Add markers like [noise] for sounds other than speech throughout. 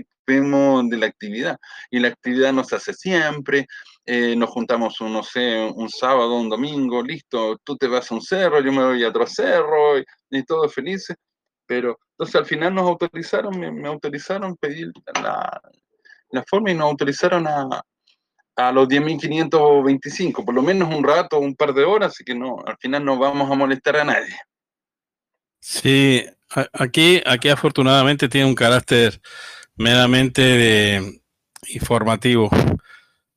participemos de la actividad. Y la actividad no se hace siempre, eh, nos juntamos, un, no sé, un sábado, un domingo, listo, tú te vas a un cerro, yo me voy a otro cerro, y, todos felices. Pero entonces al final nos autorizaron, me, autorizaron pedir la, la forma y nos autorizaron a, a los 10.525, por lo menos un rato, un par de horas, así que no, al final no vamos a molestar a nadie. Sí, aquí, aquí afortunadamente tiene un carácter meramente informativo.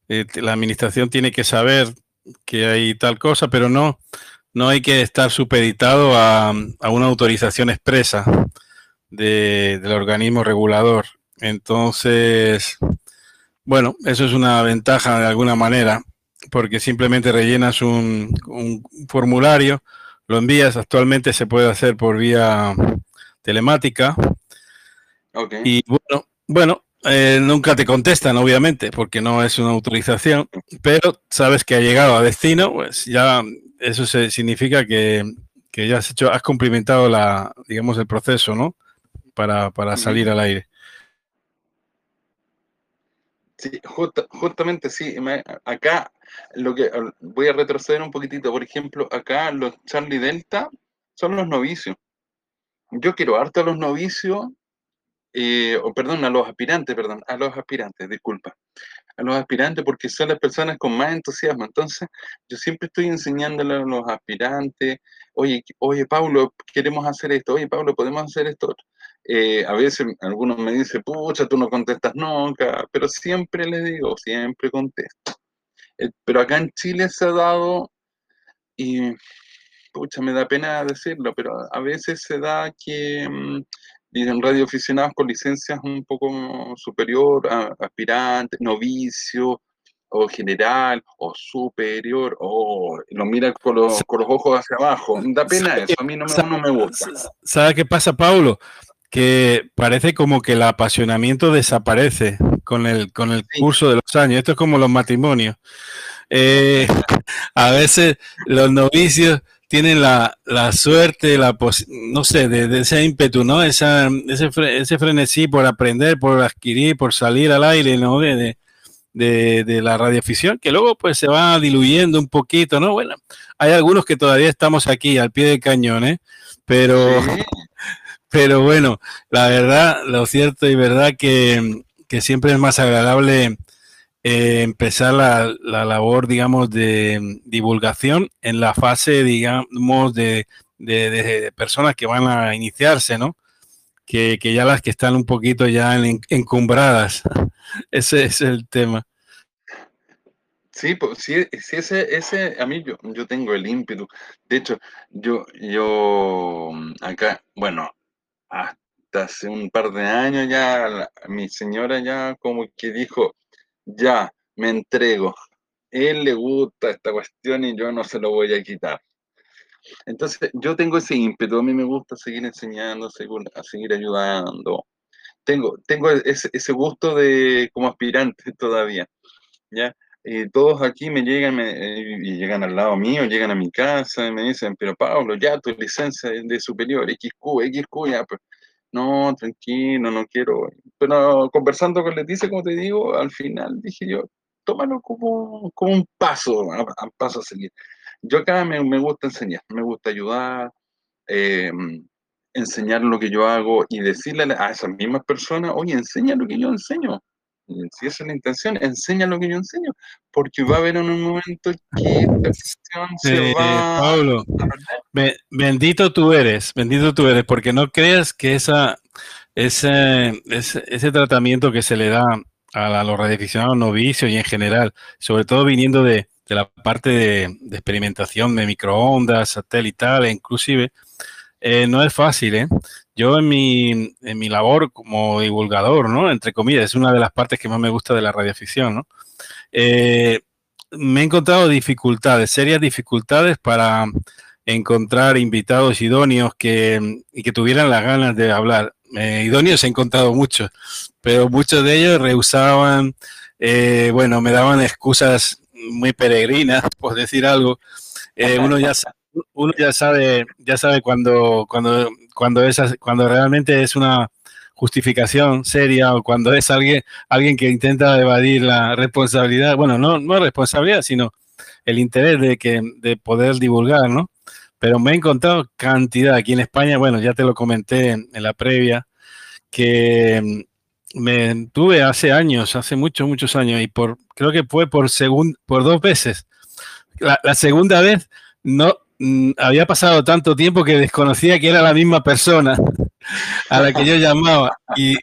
Eh, la administración tiene que saber que hay tal cosa, pero no, no hay que estar supeditado a, una autorización expresa del organismo regulador. Entonces, bueno, eso es una ventaja de alguna manera, porque simplemente rellenas un, formulario, lo envías, actualmente se puede hacer por vía telemática. Y bueno, bueno, eh, nunca te contestan, obviamente, porque no es una autorización, pero sabes que ha llegado a destino, pues ya eso se, significa que, ya has hecho, has cumplimentado la, digamos, el proceso, ¿no? Para, para salir al aire. Sí, justamente sí. acá lo que voy a retroceder un poquitito. Por ejemplo, acá los Charlie Delta son los novicios. Yo quiero harto a los novicios, eh, o perdón, a los aspirantes, perdón, a los aspirantes, disculpa. A los aspirantes porque son las personas con más entusiasmo. Entonces, yo siempre estoy enseñándole a los aspirantes, oye, oye, Pablo, queremos hacer esto, oye, Pablo, podemos hacer esto. Eh, a veces algunos me dicen, pucha, tú no contestas nunca, pero siempre les digo, siempre contesto. Eh, pero acá en Chile se ha dado, y pucha, me da pena decirlo, pero a veces se da que mm, dicen radioaficionados con licencias un poco superior, a, aspirante, novicio, o general, o superior, o lo mira con los, con los ojos hacia abajo. Da pena eso, a mí no me, no me gusta. ¿Sabe qué pasa, Paulo? que parece como que el apasionamiento desaparece con el, con el curso de los años. Esto es como los matrimonios. Eh, [laughs] a veces los novicios tienen la, suerte, la no sé, de, ese ímpetu, ¿no? Esa, ese, ese frenesí por aprender, por adquirir, por salir al aire, ¿no? De, de, la radioficción, que luego pues se va diluyendo un poquito, ¿no? Bueno, hay algunos que todavía estamos aquí al pie del cañón, ¿eh? Pero, [laughs] pero bueno, la verdad, lo cierto y verdad que, siempre es más agradable eh, empezar la, labor, digamos, de divulgación en la fase, digamos, de, personas que van a iniciarse, ¿no? Que, ya las que están un poquito ya encumbradas. [laughs] ese es el tema. Sí, pues sí, sí, ese, ese, a mí yo, yo tengo el ímpetu. De hecho, yo, yo acá, bueno, hasta hace un par de años ya mi señora ya como que dijo, ya, me entrego. Él le gusta esta cuestión y yo no se lo voy a quitar. Entonces, yo tengo ese ímpetu, a mí me gusta seguir enseñando, seguir, a seguir ayudando. Tengo, tengo ese, gusto de como aspirante todavía, ¿ya? Todos aquí me llegan y llegan al lado mío, llegan a mi casa y me dicen, pero Pablo, ya tu licencia es de superior, XQ, XQ, ya, pues, no, tranquilo, no quiero. Pero conversando con Leticia, como te digo, al final dije yo, tómalo como, como un paso, a, paso a seguir. Yo acá me, me, gusta enseñar, me gusta ayudar, eh, enseñar lo que yo hago y decirle a esas mismas personas, oye, enseña lo que yo enseño si esa es la intención, enseña lo que yo enseño, porque va a haber en un momento que [laughs] se va Pablo, bendito tú eres, bendito tú eres, porque no creas que esa, ese, ese, tratamiento que se le da a, los radioaficionados novicios y en general, sobre todo viniendo de, la parte de, experimentación de microondas, satelital, inclusive, eh, no es fácil, ¿eh? Yo en mi, en mi labor como divulgador, ¿no? Entre comillas, es una de las partes que más me gusta de la radioficción, ¿no? Eh, me he encontrado dificultades, serias dificultades para encontrar invitados idóneos que, y que tuvieran las ganas de hablar. Eh, idóneos he encontrado muchos, pero muchos de ellos rehusaban, eh, bueno, me daban excusas muy peregrinas, [laughs] por decir algo. uno ya uno ya sabe, ya sabe cuando, cuando, cuando, cuando realmente es una, justificación seria o cuando es alguien, alguien que intenta evadir la responsabilidad, bueno, no, no responsabilidad, sino el interés de, que, de poder divulgar, ¿no? Pero me he encontrado cantidad aquí en España, bueno, ya te lo comenté en, la previa, que mm, me tuve hace años, hace muchos, muchos años, y por creo que fue por, segun, por dos veces. La, segunda vez no, Mm, había pasado tanto tiempo que desconocía que era la misma persona a la que yo llamaba y,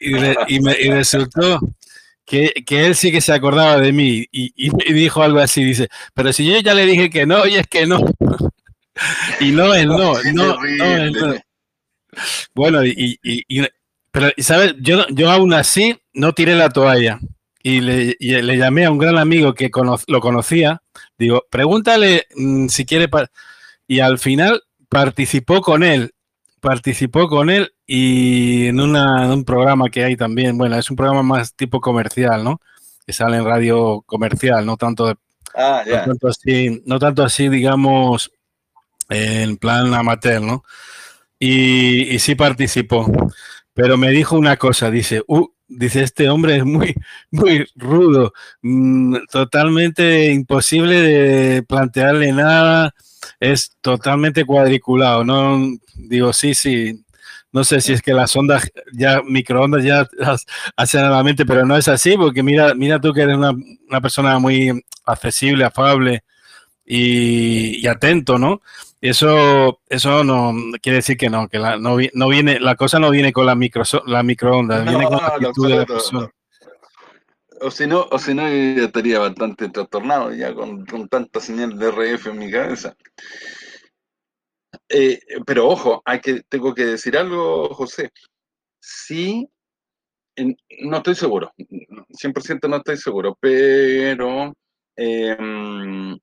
me, resultó que, él sí que se acordaba de mí y, me dijo algo así, dice, pero si yo ya le dije que no, y es que no. Y [laughs] no es no, no, no, Bueno, y, pero, ¿sabes? Yo, yo aún así no tiré la toalla. Y le, le llamé a un gran amigo que lo conocía, digo, pregúntale mm, si quiere y al final participó con él, participó con él y en, un programa que hay también, bueno, es un programa más tipo comercial, ¿no? Que sale en radio comercial, no tanto de, ah, no, tanto así, no tanto así, digamos, en plan amateur, ¿no? Y, sí participó. Pero me dijo una cosa, dice, uh, dice, este hombre es muy, [laughs] muy rudo, mm, totalmente imposible de plantearle nada, es totalmente cuadriculado, ¿no? Digo, sí, sí. No sé si es que las ondas, ya microondas ya hacen a la mente, pero no es así, porque mira, mira tú que eres una, persona muy accesible, afable y, atento, ¿no? Eso, eso no quiere decir que no, que la, no, viene, la cosa no viene con la, micro, la microondas, viene con la actitud de la persona. O si no, o si no, yo estaría bastante trastornado ya con, tanta señal de RF en mi cabeza. Eh, pero ojo, hay que, tengo que decir algo, José. Sí, no estoy seguro, 100% no estoy seguro, pero em,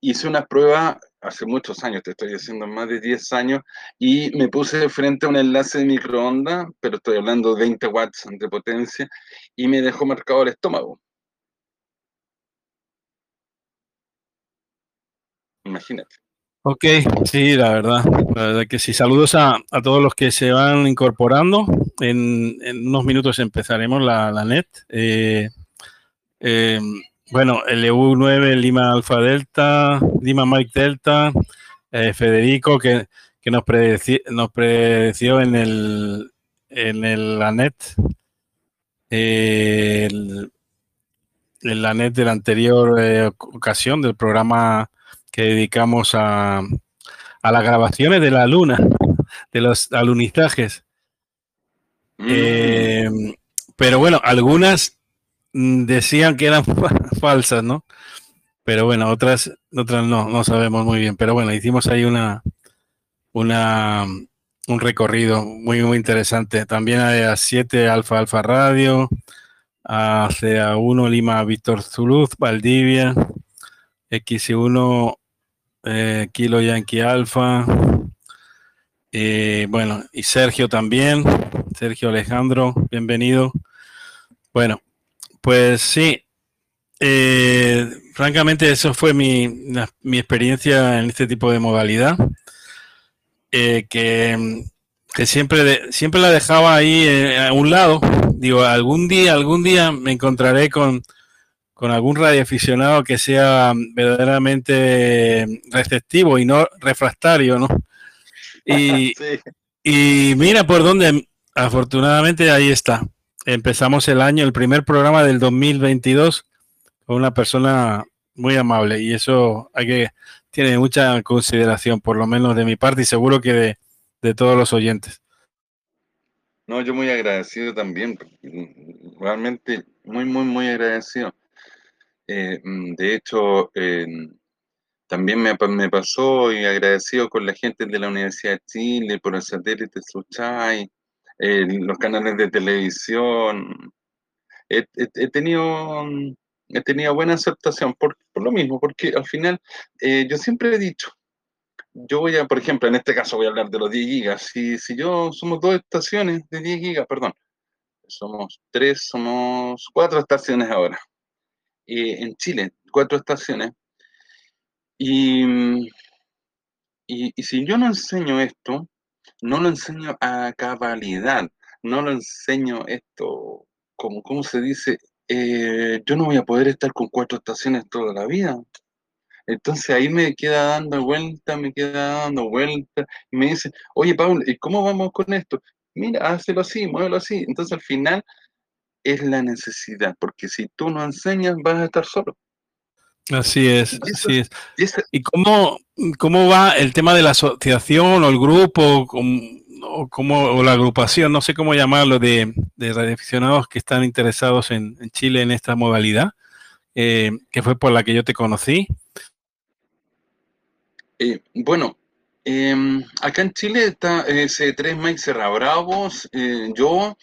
hice una prueba hace muchos años, te estoy diciendo más de 10 años, y me puse frente a un enlace de microondas, pero estoy hablando de 20 watts de potencia, y me dejó marcado el estómago. Imagínate. Ok, sí, la verdad, la verdad que sí. Saludos a, todos los que se van incorporando. En, unos minutos empezaremos la, net. Eh, em, bueno, el EU9, Lima Alfa Delta, Lima Mike Delta, eh, Federico, que, nos, predeció, nos predeció en el en el ANET, en la net de la anterior eh, ocasión del programa que dedicamos a, a las grabaciones de la luna, de los alunizajes. Mm. Eh, pero bueno, algunas decían que eran [laughs] falsas, ¿no? Pero bueno, otras, otras no, no sabemos muy bien. Pero bueno, hicimos ahí una, una, un recorrido muy, muy interesante. También a 7 Alfa Alfa Radio, a CA1 Lima Víctor Zuluz, Valdivia, X1 eh, Kilo Yankee Alfa. bueno, y Sergio también, Sergio Alejandro, bienvenido. Bueno, pues sí, eh, francamente eso fue mi, experiencia en este tipo de modalidad, eh, que, siempre, siempre la dejaba ahí eh, a un lado. Digo, algún día, algún día me encontraré con, con algún radioaficionado que sea verdaderamente receptivo y no refractario, ¿no? Y, [laughs] y mira por dónde, afortunadamente ahí está empezamos el año, el primer programa del 2022 con una persona muy amable y eso hay que tiene mucha consideración, por lo menos de mi parte y seguro que de, todos los oyentes. No, yo muy agradecido también, realmente muy, muy, muy agradecido. Eh, mm, de hecho, también me, me, pasó y agradecido con la gente de la Universidad de Chile por el satélite Suchay, los canales de televisión. He, tenido, he tenido buena aceptación por, lo mismo, porque al final eh, yo siempre he dicho, yo voy a, por ejemplo, en este caso voy a hablar de los 10 gigas. Si, si yo somos dos estaciones de 10 gigas, perdón, somos tres, somos cuatro estaciones ahora. en Chile, cuatro estaciones. Y, y, y, si yo no enseño esto, no lo enseño a cabalidad. no lo enseño esto, como, ¿cómo se dice? Eh, yo no voy a poder estar con cuatro estaciones toda la vida. Entonces ahí me queda dando vuelta, me queda dando vuelta, y me dice, oye Paul, ¿y cómo vamos con esto? Mira, hazlo así, muévelo así. Entonces al final es la necesidad, porque si tú no enseñas vas a estar solo. Así es, así es. ¿Y cómo, cómo va el tema de la asociación o el grupo o, la agrupación, no sé cómo llamarlo, de, de radioaficionados que están interesados en, Chile en esta modalidad, eh, que fue por la que yo te conocí? Eh, bueno, em, acá en Chile está C3 Mike Serra Bravos, eh, yo,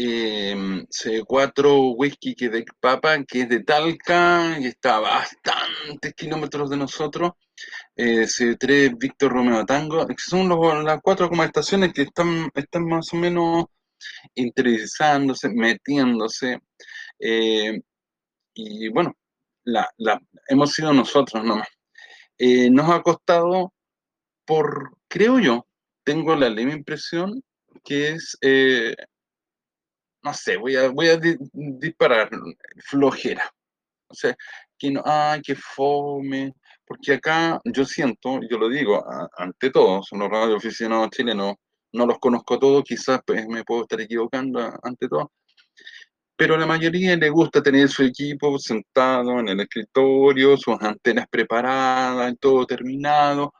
Em, C4 Whisky que de Papa, que es de Talca, y está a bastantes kilómetros de nosotros. Eh, C3 Víctor Romeo Tango, son las cuatro como estaciones que están, están más o menos interesándose, metiéndose. Eh, y bueno, la, hemos sido nosotros nomás. Eh, nos ha costado por, creo yo, tengo la leve impresión que es no sé, voy a, voy a disparar flojera. O sea, que no, ay, que fome, porque acá yo siento, yo lo digo, ante todo, son los radioaficionados chilenos, no los conozco todos, quizás pues, me puedo estar equivocando ante todo, pero a la mayoría le gusta tener su equipo sentado en el escritorio, sus antenas preparadas, todo terminado,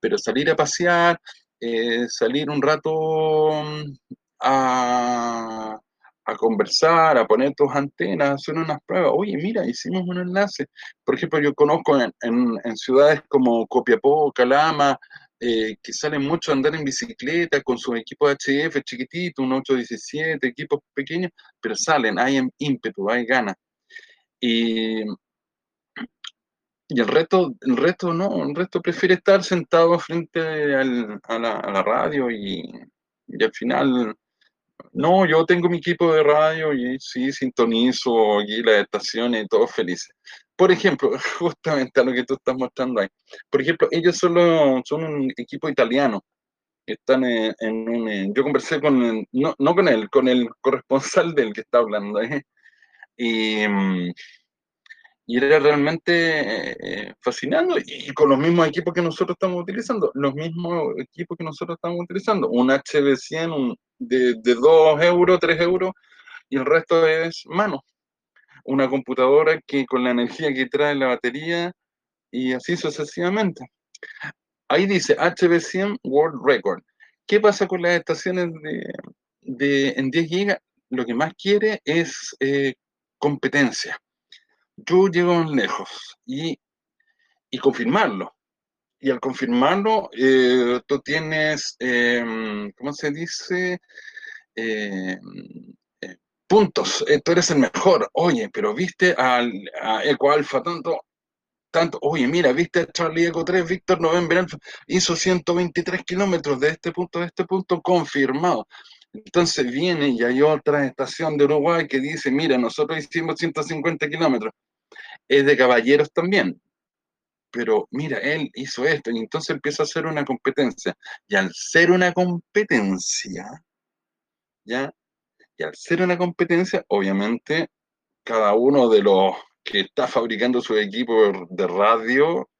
pero salir a pasear, eh, salir un rato mm, a, a conversar, a poner tus antenas, a hacer unas pruebas. Oye, mira, hicimos un enlace. Por ejemplo, yo conozco en, en, ciudades como Copiapó, Calama, eh, que salen mucho a andar en bicicleta con su equipo HF chiquitito, un 817, equipos pequeños, pero salen, hay ímpetu, hay ganas. Y, y el resto, el resto no, el resto prefiere estar sentado frente a, la, a, la, radio y, y al final no, yo tengo mi equipo de radio y sí, sintonizo aquí las estaciones y todos felices. Por ejemplo, [laughs] justamente a lo que tú estás mostrando ahí. Por ejemplo, ellos solo son un equipo italiano. Están en, un... yo conversé con, no, no, con él, con el corresponsal del que está hablando. ¿eh? Y, mm, y era realmente eh, fascinante y con los mismos equipos que nosotros estamos utilizando, los mismos equipos que nosotros estamos utilizando, un HB100 un, de, de 2 euros, 3 euros y el resto es mano. Una computadora que con la energía que trae la batería y así sucesivamente. Ahí dice HB100 World Record. ¿Qué pasa con las estaciones de, de en 10 GB? Lo que más quiere es eh, competencia yo llego más lejos y, confirmarlo. Y al confirmarlo, eh, tú tienes, em, ¿cómo se dice? Em, eh, puntos, eh, tú eres el mejor. Oye, pero viste al, a Eco Alfa tanto, tanto, oye, mira, viste a Charlie Eco 3, Víctor November hizo 123 kilómetros de este punto a este punto, confirmado. Entonces viene y hay otra estación de Uruguay que dice, mira, nosotros hicimos 150 kilómetros. Es de caballeros también. Pero mira, él hizo esto y entonces empieza a hacer una competencia. Y al ser una competencia, ¿ya? Y al ser una competencia, obviamente, cada uno de los que está fabricando su equipo de radio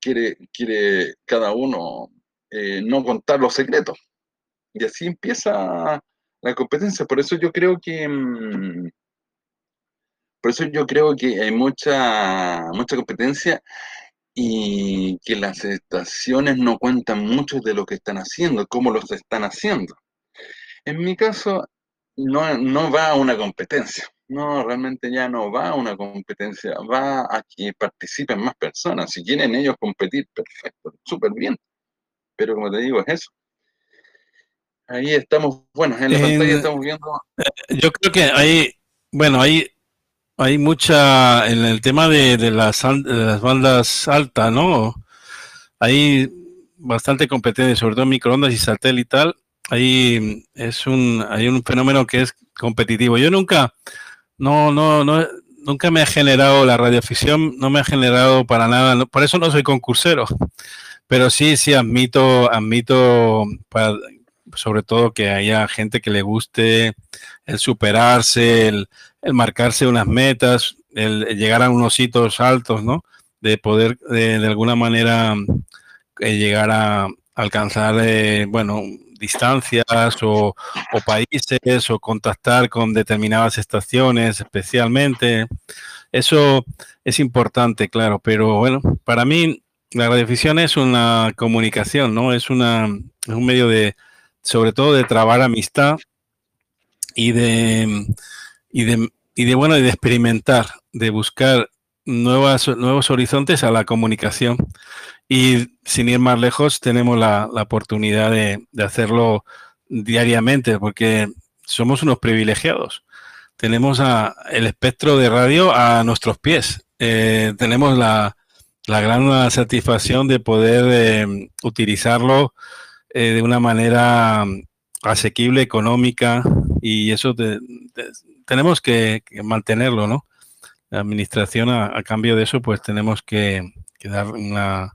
quiere, quiere cada uno eh, no contar los secretos. Y así empieza la competencia. Por eso yo creo que, mm, por eso yo creo que hay mucha, mucha competencia y que las estaciones no cuentan mucho de lo que están haciendo, cómo los están haciendo. En mi caso, no, no va a una competencia. No, realmente ya no va a una competencia, va a que participen más personas. Si quieren ellos competir, perfecto, súper bien. Pero como te digo, es eso. Ahí estamos, bueno, en la pantalla estamos viendo. Eh, yo creo que hay, bueno, hay, hay mucha, en el tema de, las, las bandas altas, ¿no? Hay bastante competencia, sobre todo en microondas y satélite y tal. Ahí es un, hay un fenómeno que es competitivo. Yo nunca, no, no, no, nunca me ha generado la radioficción, no me ha generado para nada, por eso no soy concursero, pero sí, sí admito, admito para, sobre todo que haya gente que le guste el superarse, el, marcarse unas metas, el, llegar a unos hitos altos, ¿no? De poder de, alguna manera eh, llegar a alcanzar, eh, bueno, distancias o, países o contactar con determinadas estaciones especialmente. Eso es importante, claro, pero bueno, para mí la radiodifusión es una comunicación, ¿no? Es, una, es un medio de, sobre todo de trabar amistad y de, y de, y de bueno, de experimentar, de buscar nuevas, nuevos horizontes a la comunicación. Y sin ir más lejos, tenemos la, oportunidad de, hacerlo diariamente, porque somos unos privilegiados. Tenemos a, el espectro de radio a nuestros pies. Eh, tenemos la, gran satisfacción de poder eh, utilizarlo eh, de una manera asequible, económica, y eso tenemos que, mantenerlo, ¿no? La administración, a, cambio de eso, pues tenemos que dar una,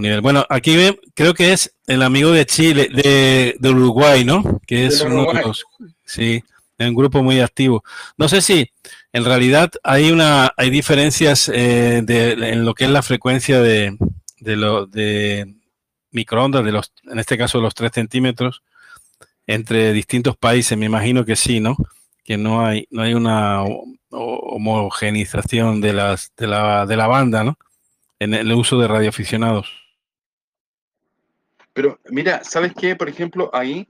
nivel. Bueno, aquí creo que es el amigo de Chile, de, Uruguay, ¿no? Que es uno de los, sí, un grupo muy activo. No sé si en realidad hay una, hay diferencias eh, de, en lo que es la frecuencia de, de, lo, de microondas, de los, en este caso los 3 centímetros, entre distintos países. Me imagino que sí, ¿no? Que no hay, no hay una homogenización de las, de la, de la banda, ¿no? En el uso de radioaficionados. Pero mira, ¿sabes qué? Por ejemplo, ahí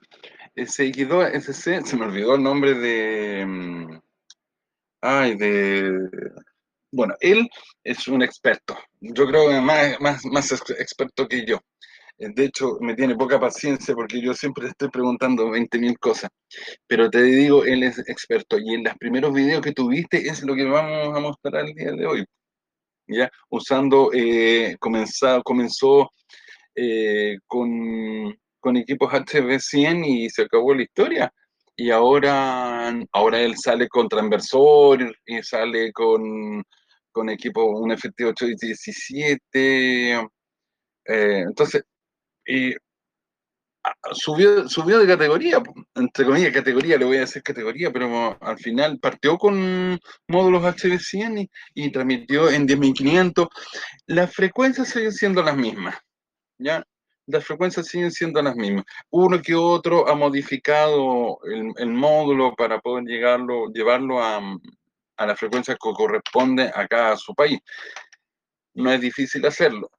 eh, se quedó ese, se me olvidó el nombre de. Mm, ay, de. Bueno, él es un experto. Yo creo que más, más, más experto que yo. Eh, de hecho, me tiene poca paciencia porque yo siempre estoy preguntando 20.000 cosas. Pero te digo, él es experto. Y en los primeros videos que tuviste es lo que vamos a mostrar el día de hoy. ¿Ya? Usando, eh, comenzó, comenzó eh, con, con, equipos HB100 y se acabó la historia. Y ahora, ahora él sale con transversor y sale con, con equipo, un FT817. Eh, entonces, y subió, subió de categoría, entre comillas, categoría, le voy a decir categoría, pero al final partió con módulos HB100 y, y transmitió en 10.500. Las frecuencias siguen siendo las mismas. ¿ya? Las frecuencias siguen siendo las mismas. Uno que otro ha modificado el, módulo para poder llegarlo, llevarlo a, a, la frecuencia que corresponde acá a su país. No es difícil hacerlo,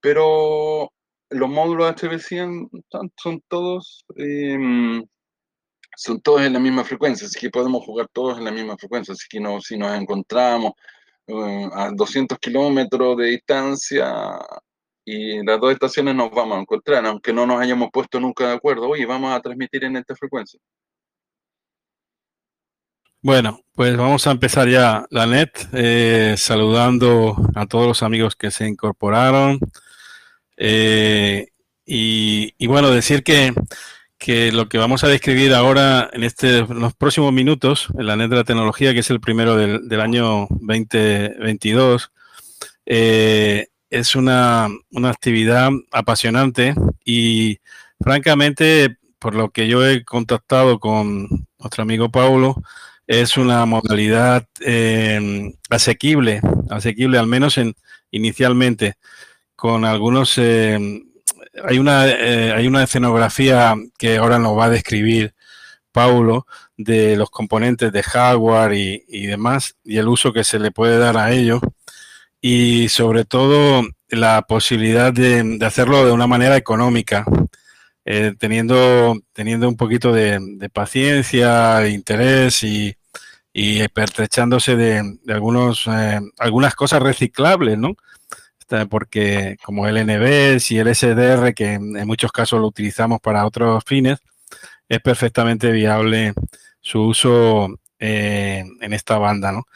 pero los módulos HB100 son todos em, son todos en la misma frecuencia, así que podemos jugar todos en la misma frecuencia, así que no, si nos encontramos eh, a 200 kilómetros de distancia y las dos estaciones nos vamos a encontrar, aunque no nos hayamos puesto nunca de acuerdo. Oye, vamos a transmitir en esta frecuencia. Bueno, pues vamos a empezar ya la net, eh, saludando a todos los amigos que se incorporaron. Eh, y, bueno, decir que, que, lo que vamos a describir ahora en, este, los próximos minutos, en la net de la tecnología, que es el primero del, del año 2022, eh, es una, actividad apasionante y francamente, por lo que yo he contactado con nuestro amigo Paulo, es una modalidad em, asequible, asequible al menos en, inicialmente, con algunos... Em, hay, una, eh, hay una escenografía que ahora nos va a describir Paulo de los componentes de hardware y, y demás y el uso que se le puede dar a ello y sobre todo la posibilidad de, hacerlo de una manera económica, eh, teniendo, teniendo un poquito de, paciencia, interés y, y pertrechándose de, algunos, eh, algunas cosas reciclables, ¿no? Porque como el NBS y el SDR, que en muchos casos lo utilizamos para otros fines, es perfectamente viable su uso eh, en esta banda, ¿no?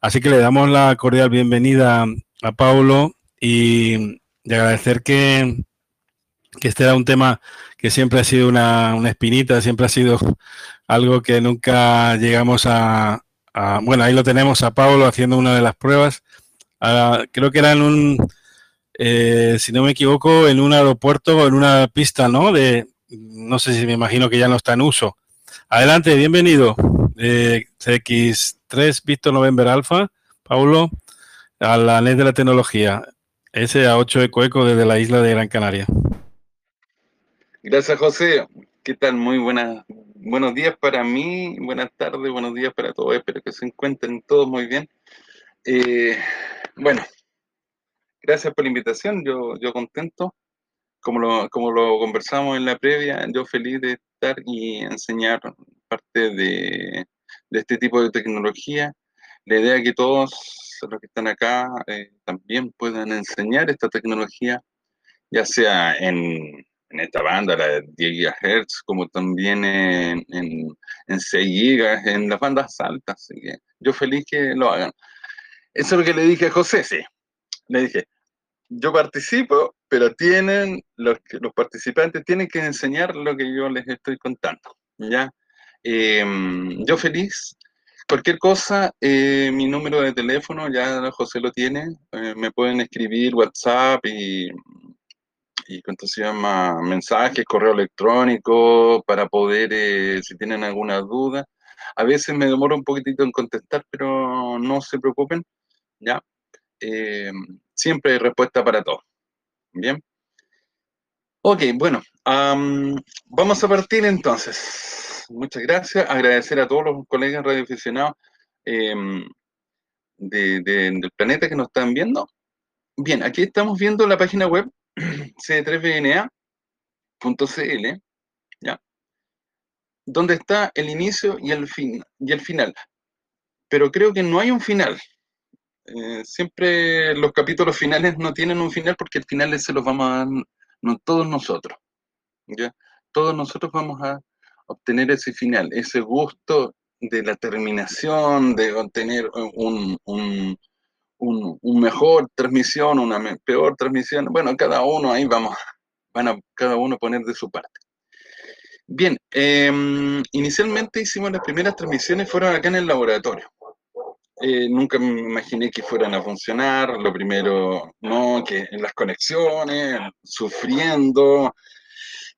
Así que le damos la cordial bienvenida a Paulo y, agradecer que, este era un tema que siempre ha sido una, espinita, siempre ha sido algo que nunca llegamos a, Bueno, ahí lo tenemos a Paulo haciendo una de las pruebas. Ah, creo que era en un, eh, si no me equivoco, en un aeropuerto en una pista, ¿no? De, no sé si me imagino que ya no está en uso. Adelante, bienvenido. Eh, CX3 Víctor November Alpha, Paulo, a la NET de la tecnología. SA8 Eco Eco desde la isla de Gran Canaria. Gracias, José. ¿Qué tal? Muy buenas, buenos días para mí, buenas tardes, buenos días para todos. Espero que se encuentren todos muy bien. Eh, bueno, gracias por la invitación. Yo, yo contento. Como lo, como lo conversamos en la previa, yo feliz de estar y enseñar parte de, de este tipo de tecnología. La idea es que todos los que están acá eh, también puedan enseñar esta tecnología, ya sea en, esta banda, la de 10 GHz, como también en, en, en 6 GB, en las bandas altas. Así que yo feliz que lo hagan. Eso es lo que le dije a José, sí. Le dije, yo participo, pero tienen, los, los participantes tienen que enseñar lo que yo les estoy contando. ¿ya? Eh, yo feliz Cualquier cosa, eh, mi número de teléfono ya José lo tiene. Eh, me pueden escribir WhatsApp y, y ¿cuánto se llama? Mensajes, correo electrónico para poder, eh, si tienen alguna duda. A veces me demoro un poquitito en contestar, pero no se preocupen, ¿ya? Siempre hay respuesta para todo. Bien. Ok, bueno, vamos a partir entonces muchas gracias. Agradecer a todos los colegas radioaficionados eh, del planeta que nos están viendo. Bien, aquí estamos viendo la página web [clears throat] c3bna.cl, ¿ya? Donde está el inicio y el, fin, y el final. Pero creo que no hay un final. Eh, siempre los capítulos finales no tienen un final porque el final se los vamos a dar todos nosotros. ¿ya? Todos nosotros vamos a obtener ese final, ese gusto de la terminación, de obtener un, un, un, mejor transmisión, una peor transmisión. Bueno, cada uno ahí vamos, van a cada uno poner de su parte. Bien, em, inicialmente hicimos las primeras transmisiones, fueron acá en el laboratorio. Eh, nunca me imaginé que fueran a funcionar, lo primero, no, que en las conexiones, sufriendo,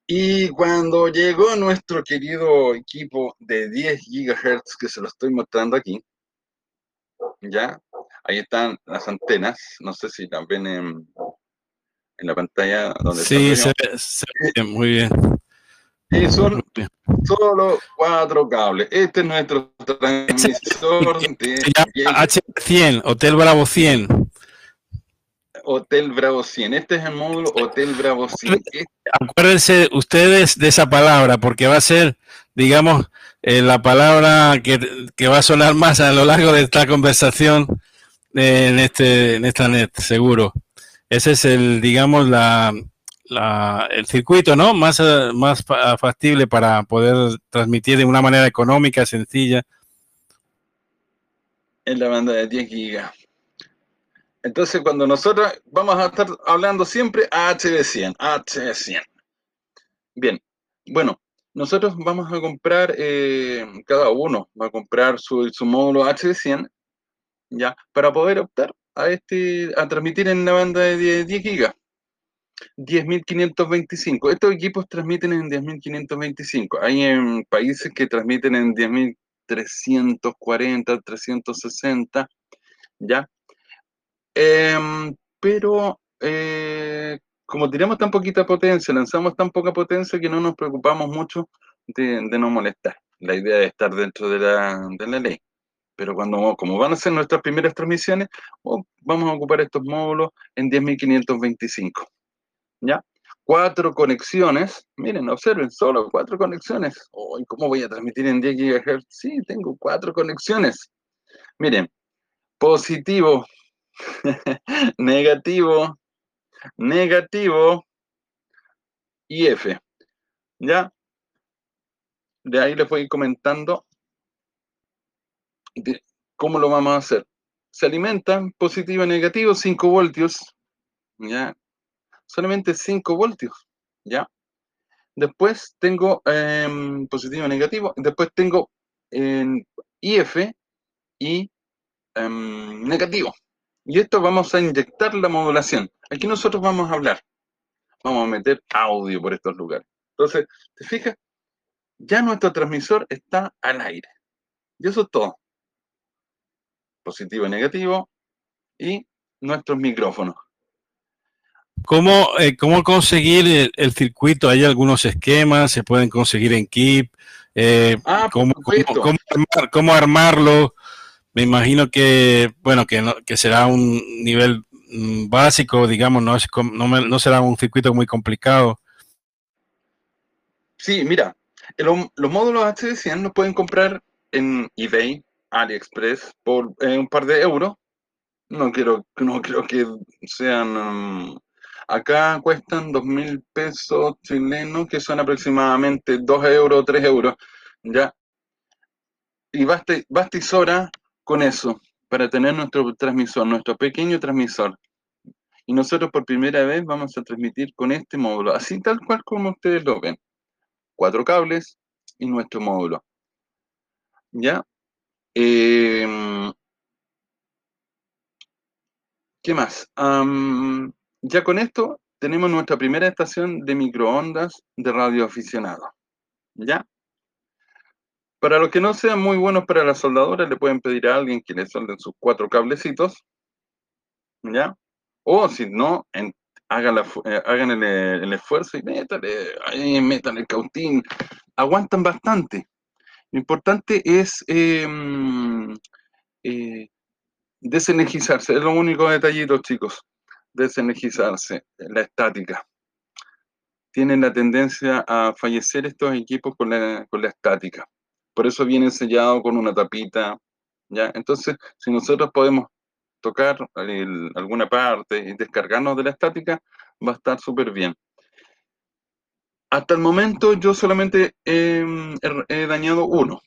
y cuando llegó nuestro querido equipo de 10 GHz, que se lo estoy mostrando aquí, ya, ahí están las antenas, no sé si también en, en la pantalla donde Sí, se, ve muy bien. Y son solo cuatro cables. Este es nuestro transmisor de H100, Hotel Bravo 100. Hotel Bravo 100. Este es el módulo Hotel Bravo 100. Acuérdense ustedes de esa palabra, porque va a ser, digamos, eh, la palabra que, va a sonar más a lo largo de esta conversación eh, en, este, en esta net, seguro. Ese es el, digamos, la, el circuito, ¿no? Más, más factible para poder transmitir de una manera económica, sencilla. En la banda de 10 gigas. Entonces, cuando nosotros vamos a estar hablando siempre HB100, HB100. Bien, bueno, nosotros vamos a comprar, eh, cada uno va a comprar su, módulo HB100, ya, para poder optar a este, a transmitir en la banda de 10, 10 gigas. 10.525. Estos equipos transmiten en 10.525. Hay en países que transmiten en 10.340, 360, ¿ya? Em, pero eh, como tiramos tan poquita potencia, lanzamos tan poca potencia que no nos preocupamos mucho de, no molestar. La idea es estar dentro de la, ley. Pero cuando, como van a ser nuestras primeras transmisiones, oh, vamos a ocupar estos módulos en 10.525. ¿Ya? Cuatro conexiones. Miren, observen, solo cuatro conexiones. ¿Cómo voy a transmitir en 10 GHz? Sí, tengo cuatro conexiones. Miren, positivo [laughs] negativo, negativo y F. ¿Ya? De ahí les voy comentando cómo lo vamos a hacer. Se alimentan positivo y negativo 5 voltios. ¿Ya? Solamente 5 voltios. ¿Ya? Después tengo em, positivo y negativo. Después tengo en IF y em, negativo. Y esto vamos a inyectar la modulación. Aquí nosotros vamos a hablar. Vamos a meter audio por estos lugares. Entonces, ¿te fijas? Ya nuestro transmisor está al aire. Y eso es todo. Positivo y negativo. Y nuestros micrófonos. ¿Cómo, eh, cómo conseguir el, circuito? ¿Hay algunos esquemas? ¿Se pueden conseguir en Keep? Eh, ah, ¿cómo, cómo, armarlo? Me imagino que, bueno, que, que será un nivel mm, básico, digamos, no, es, no, no será un circuito muy complicado. Sí, mira, los módulos HD100 los pueden comprar en eBay, AliExpress, por eh, un par de euros. No quiero, no creo que sean... Mm, acá cuestan dos mil pesos chilenos, que son aproximadamente 2 euros, 3 euros. ¿ya? Y basta, basta y sobra con eso para tener nuestro transmisor, nuestro pequeño transmisor. Y nosotros por primera vez vamos a transmitir con este módulo, así tal cual como ustedes lo ven. Cuatro cables y nuestro módulo. ¿Ya? Em, ¿Qué más? Ya con esto tenemos nuestra primera estación de microondas de radio aficionado. ¿Ya? Para los que no sean muy buenos para la soldadura, le pueden pedir a alguien que le solden sus cuatro cablecitos, ¿ya? O si no, hagan, eh, el, esfuerzo y métale, métale el cautín. Aguantan bastante. Lo importante es em, eh, desenergizarse, es lo único detallito, chicos. Desenergizarse, la estática. Tienen la tendencia a fallecer estos equipos con con la estática. Por eso viene sellado con una tapita, ¿ya? Entonces, si nosotros podemos tocar alguna parte y descargarnos de la estática, va a estar súper bien. Hasta el momento yo solamente he, dañado uno.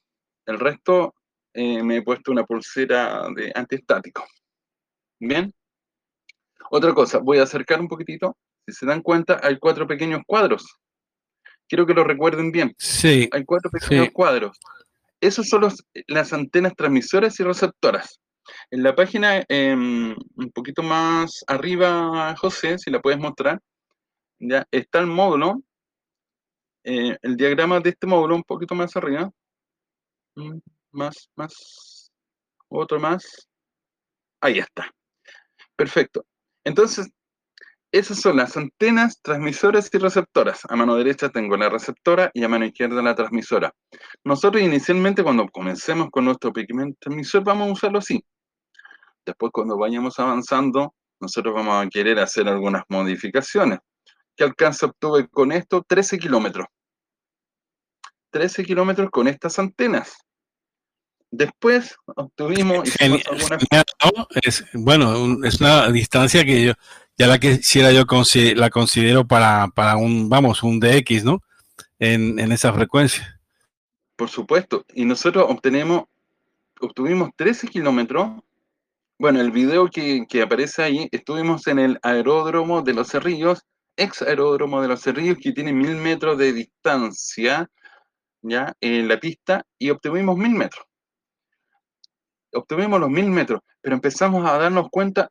El resto eh, me he puesto una pulsera de antiestático. Bien. Otra cosa, voy a acercar un poquitito. Si se dan cuenta, hay cuatro pequeños cuadros. Quiero que lo recuerden bien. Sí. Hay cuatro pequeños cuadros. Esos son las antenas transmisoras y receptoras. En la página, em, un poquito más arriba, José, si la puedes mostrar, ya está el módulo, eh, el diagrama de este módulo, un poquito más arriba. Mm, más, más, otro más. Ahí está. Perfecto. Entonces, esas son las antenas, transmisoras y receptoras. A mano derecha tengo la receptora y a mano izquierda la transmisora. Nosotros inicialmente cuando comencemos con nuestro pequeño transmisor vamos a usarlo así. Después cuando vayamos avanzando, nosotros vamos a querer hacer algunas modificaciones. ¿Qué alcance obtuve con esto? 13 kilómetros. 13 kilómetros con estas antenas. Después obtuvimos... es, bueno, es una distancia que yo ya la quisiera yo la considero para, un, vamos, un DX, ¿no? En, esa frecuencia. Por supuesto. Y nosotros obtenemos, obtuvimos 13 kilómetros. Bueno, el video que, aparece ahí, estuvimos en el aeródromo de los Cerrillos, ex aeródromo de los Cerrillos, que tiene mil metros de distancia, ¿ya? En la pista, y obtuvimos mil metros. Obtuvimos los mil metros, pero empezamos a darnos cuenta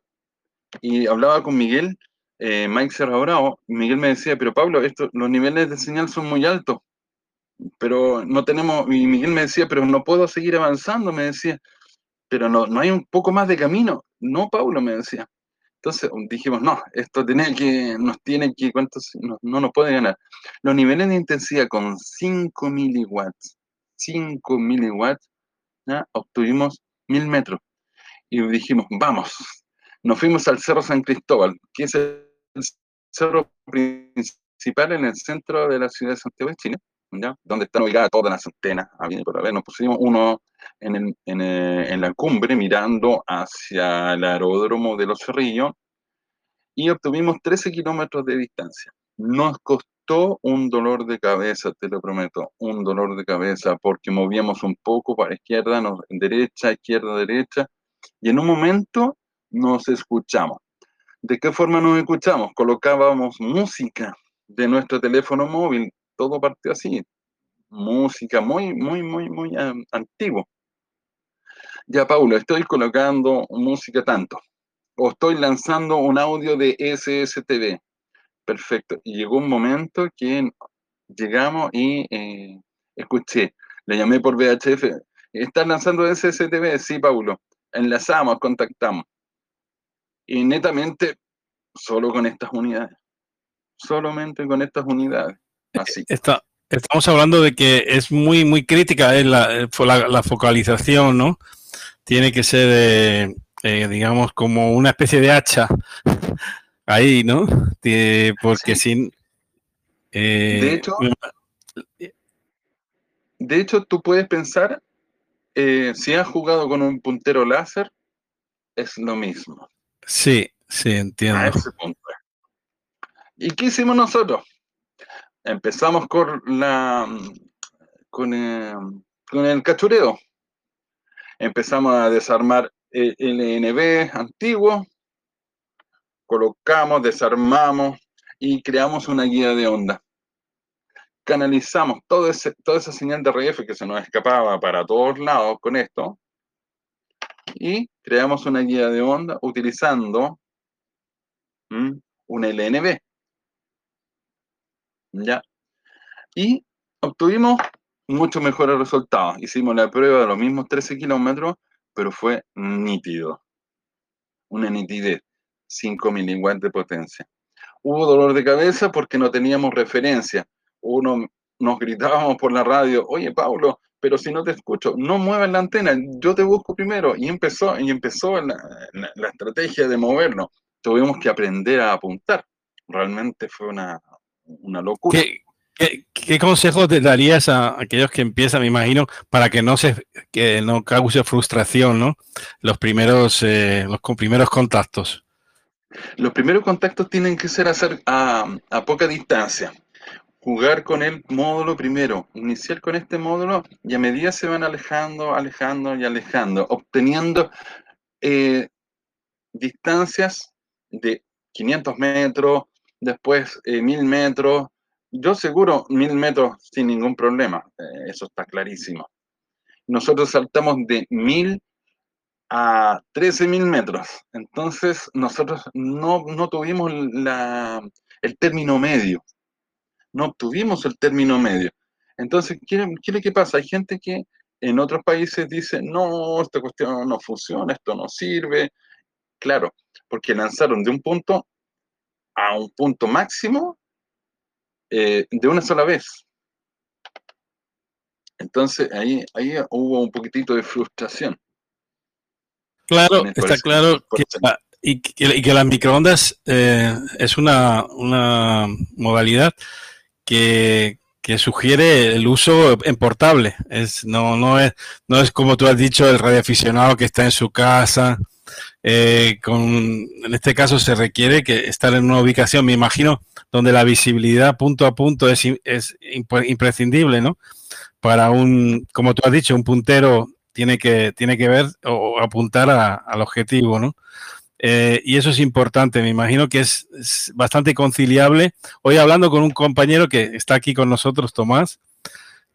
y hablaba con Miguel, eh, Mike Serra Bravo, Miguel me decía, pero Pablo, esto, los niveles de señal son muy altos, pero no tenemos, y Miguel me decía, pero no puedo seguir avanzando, me decía, pero no, no hay un poco más de camino. No, Pablo, me decía. Entonces dijimos, no, esto tiene que, nos tiene que, ¿cuántos? No, no nos puede ganar. Los niveles de intensidad con 5 miliwatts, 5 miliwatts, ¿ya? obtuvimos 1000 metros. Y dijimos, vamos, nos fuimos al Cerro San Cristóbal, que es el cerro principal en el centro de la ciudad de Santiago de Chile, donde están ubicadas todas las antenas. Nos pusimos uno en, en, la cumbre mirando hacia el aeródromo de los Cerrillos y obtuvimos 13 kilómetros de distancia. Nos costó un dolor de cabeza, te lo prometo, un dolor de cabeza, porque movíamos un poco para izquierda, derecha, izquierda, derecha, y en un momento nos escuchamos. ¿De qué forma nos escuchamos? Colocábamos música de nuestro teléfono móvil, todo partió así, música muy, muy, muy, muy antiguo. Ya, Paulo, estoy colocando música tanto, o estoy lanzando un audio de SSTV. Perfecto. Y llegó un momento que llegamos y eh, escuché, le llamé por VHF, ¿estás lanzando SSTV? Sí, Paulo, enlazamos, contactamos. Y netamente, solo con estas unidades, solamente con estas unidades. Así. Está, estamos hablando de que es muy, muy crítica eh, la, la, focalización, ¿no? Tiene que ser, eh, digamos, como una especie de hacha ahí, ¿no? porque sin... Eh, de hecho, de hecho, tú puedes pensar, si has jugado con un puntero láser, es lo mismo. Sí, sí, entiendo. ¿Y qué hicimos nosotros? empezamos con la con, el cachureo. Empezamos a desarmar el LNB antiguo, colocamos, desarmamos y creamos una guía de onda. Canalizamos todo ese, toda esa señal de RF que se nos escapaba para todos lados con esto y creamos una guía de onda utilizando un LNB. ¿ya? Y obtuvimos mucho mejores resultados. Hicimos la prueba de los mismos 13 kilómetros, pero fue nítido. Una nitidez, 5 miliwatts de potencia. Hubo dolor de cabeza porque no teníamos referencia. Uno nos gritábamos por la radio, oye Pablo, pero si no te escucho, no muevas la antena, yo te busco primero. Y empezó, y empezó la, la estrategia de movernos. Tuvimos que aprender a apuntar. Realmente fue una, una locura. ¿Qué, qué, consejos te darías a aquellos que empiezan, me imagino, para que no se que no cause frustración, ¿no? Los primeros, eh, los primeros contactos. Los primeros contactos tienen que ser hacer a, poca distancia. Jugar con el módulo primero, iniciar con este módulo y a medida se van alejando, alejando y alejando, obteniendo eh, distancias de 500 metros, después eh, mil metros, yo seguro mil metros sin ningún problema, eh, eso está clarísimo. Nosotros saltamos de mil a trece mil metros, entonces nosotros no, tuvimos la, el término medio, no obtuvimos el término medio. Entonces, ¿qué, ¿qué es lo que pasa? Hay gente que en otros países dice, no, esta cuestión no funciona, esto no sirve. Claro, porque lanzaron de un punto a un punto máximo eh, de una sola vez. Entonces ahí, ahí hubo un poquitito de frustración. Claro, está claro que, y, que, las microondas eh, es una, una modalidad que, que, sugiere el uso en portable. Es, no, no, es, no es como tú has dicho, el radioaficionado que está en su casa eh, con, en este caso se requiere que estar en una ubicación, me imagino, donde la visibilidad punto a punto es, es imprescindible, ¿no? Para un, como tú has dicho, un puntero tiene que, tiene que ver o apuntar al objetivo, ¿no? Eh, y eso es importante, me imagino que es, bastante conciliable. Hoy hablando con un compañero que está aquí con nosotros, Tomás,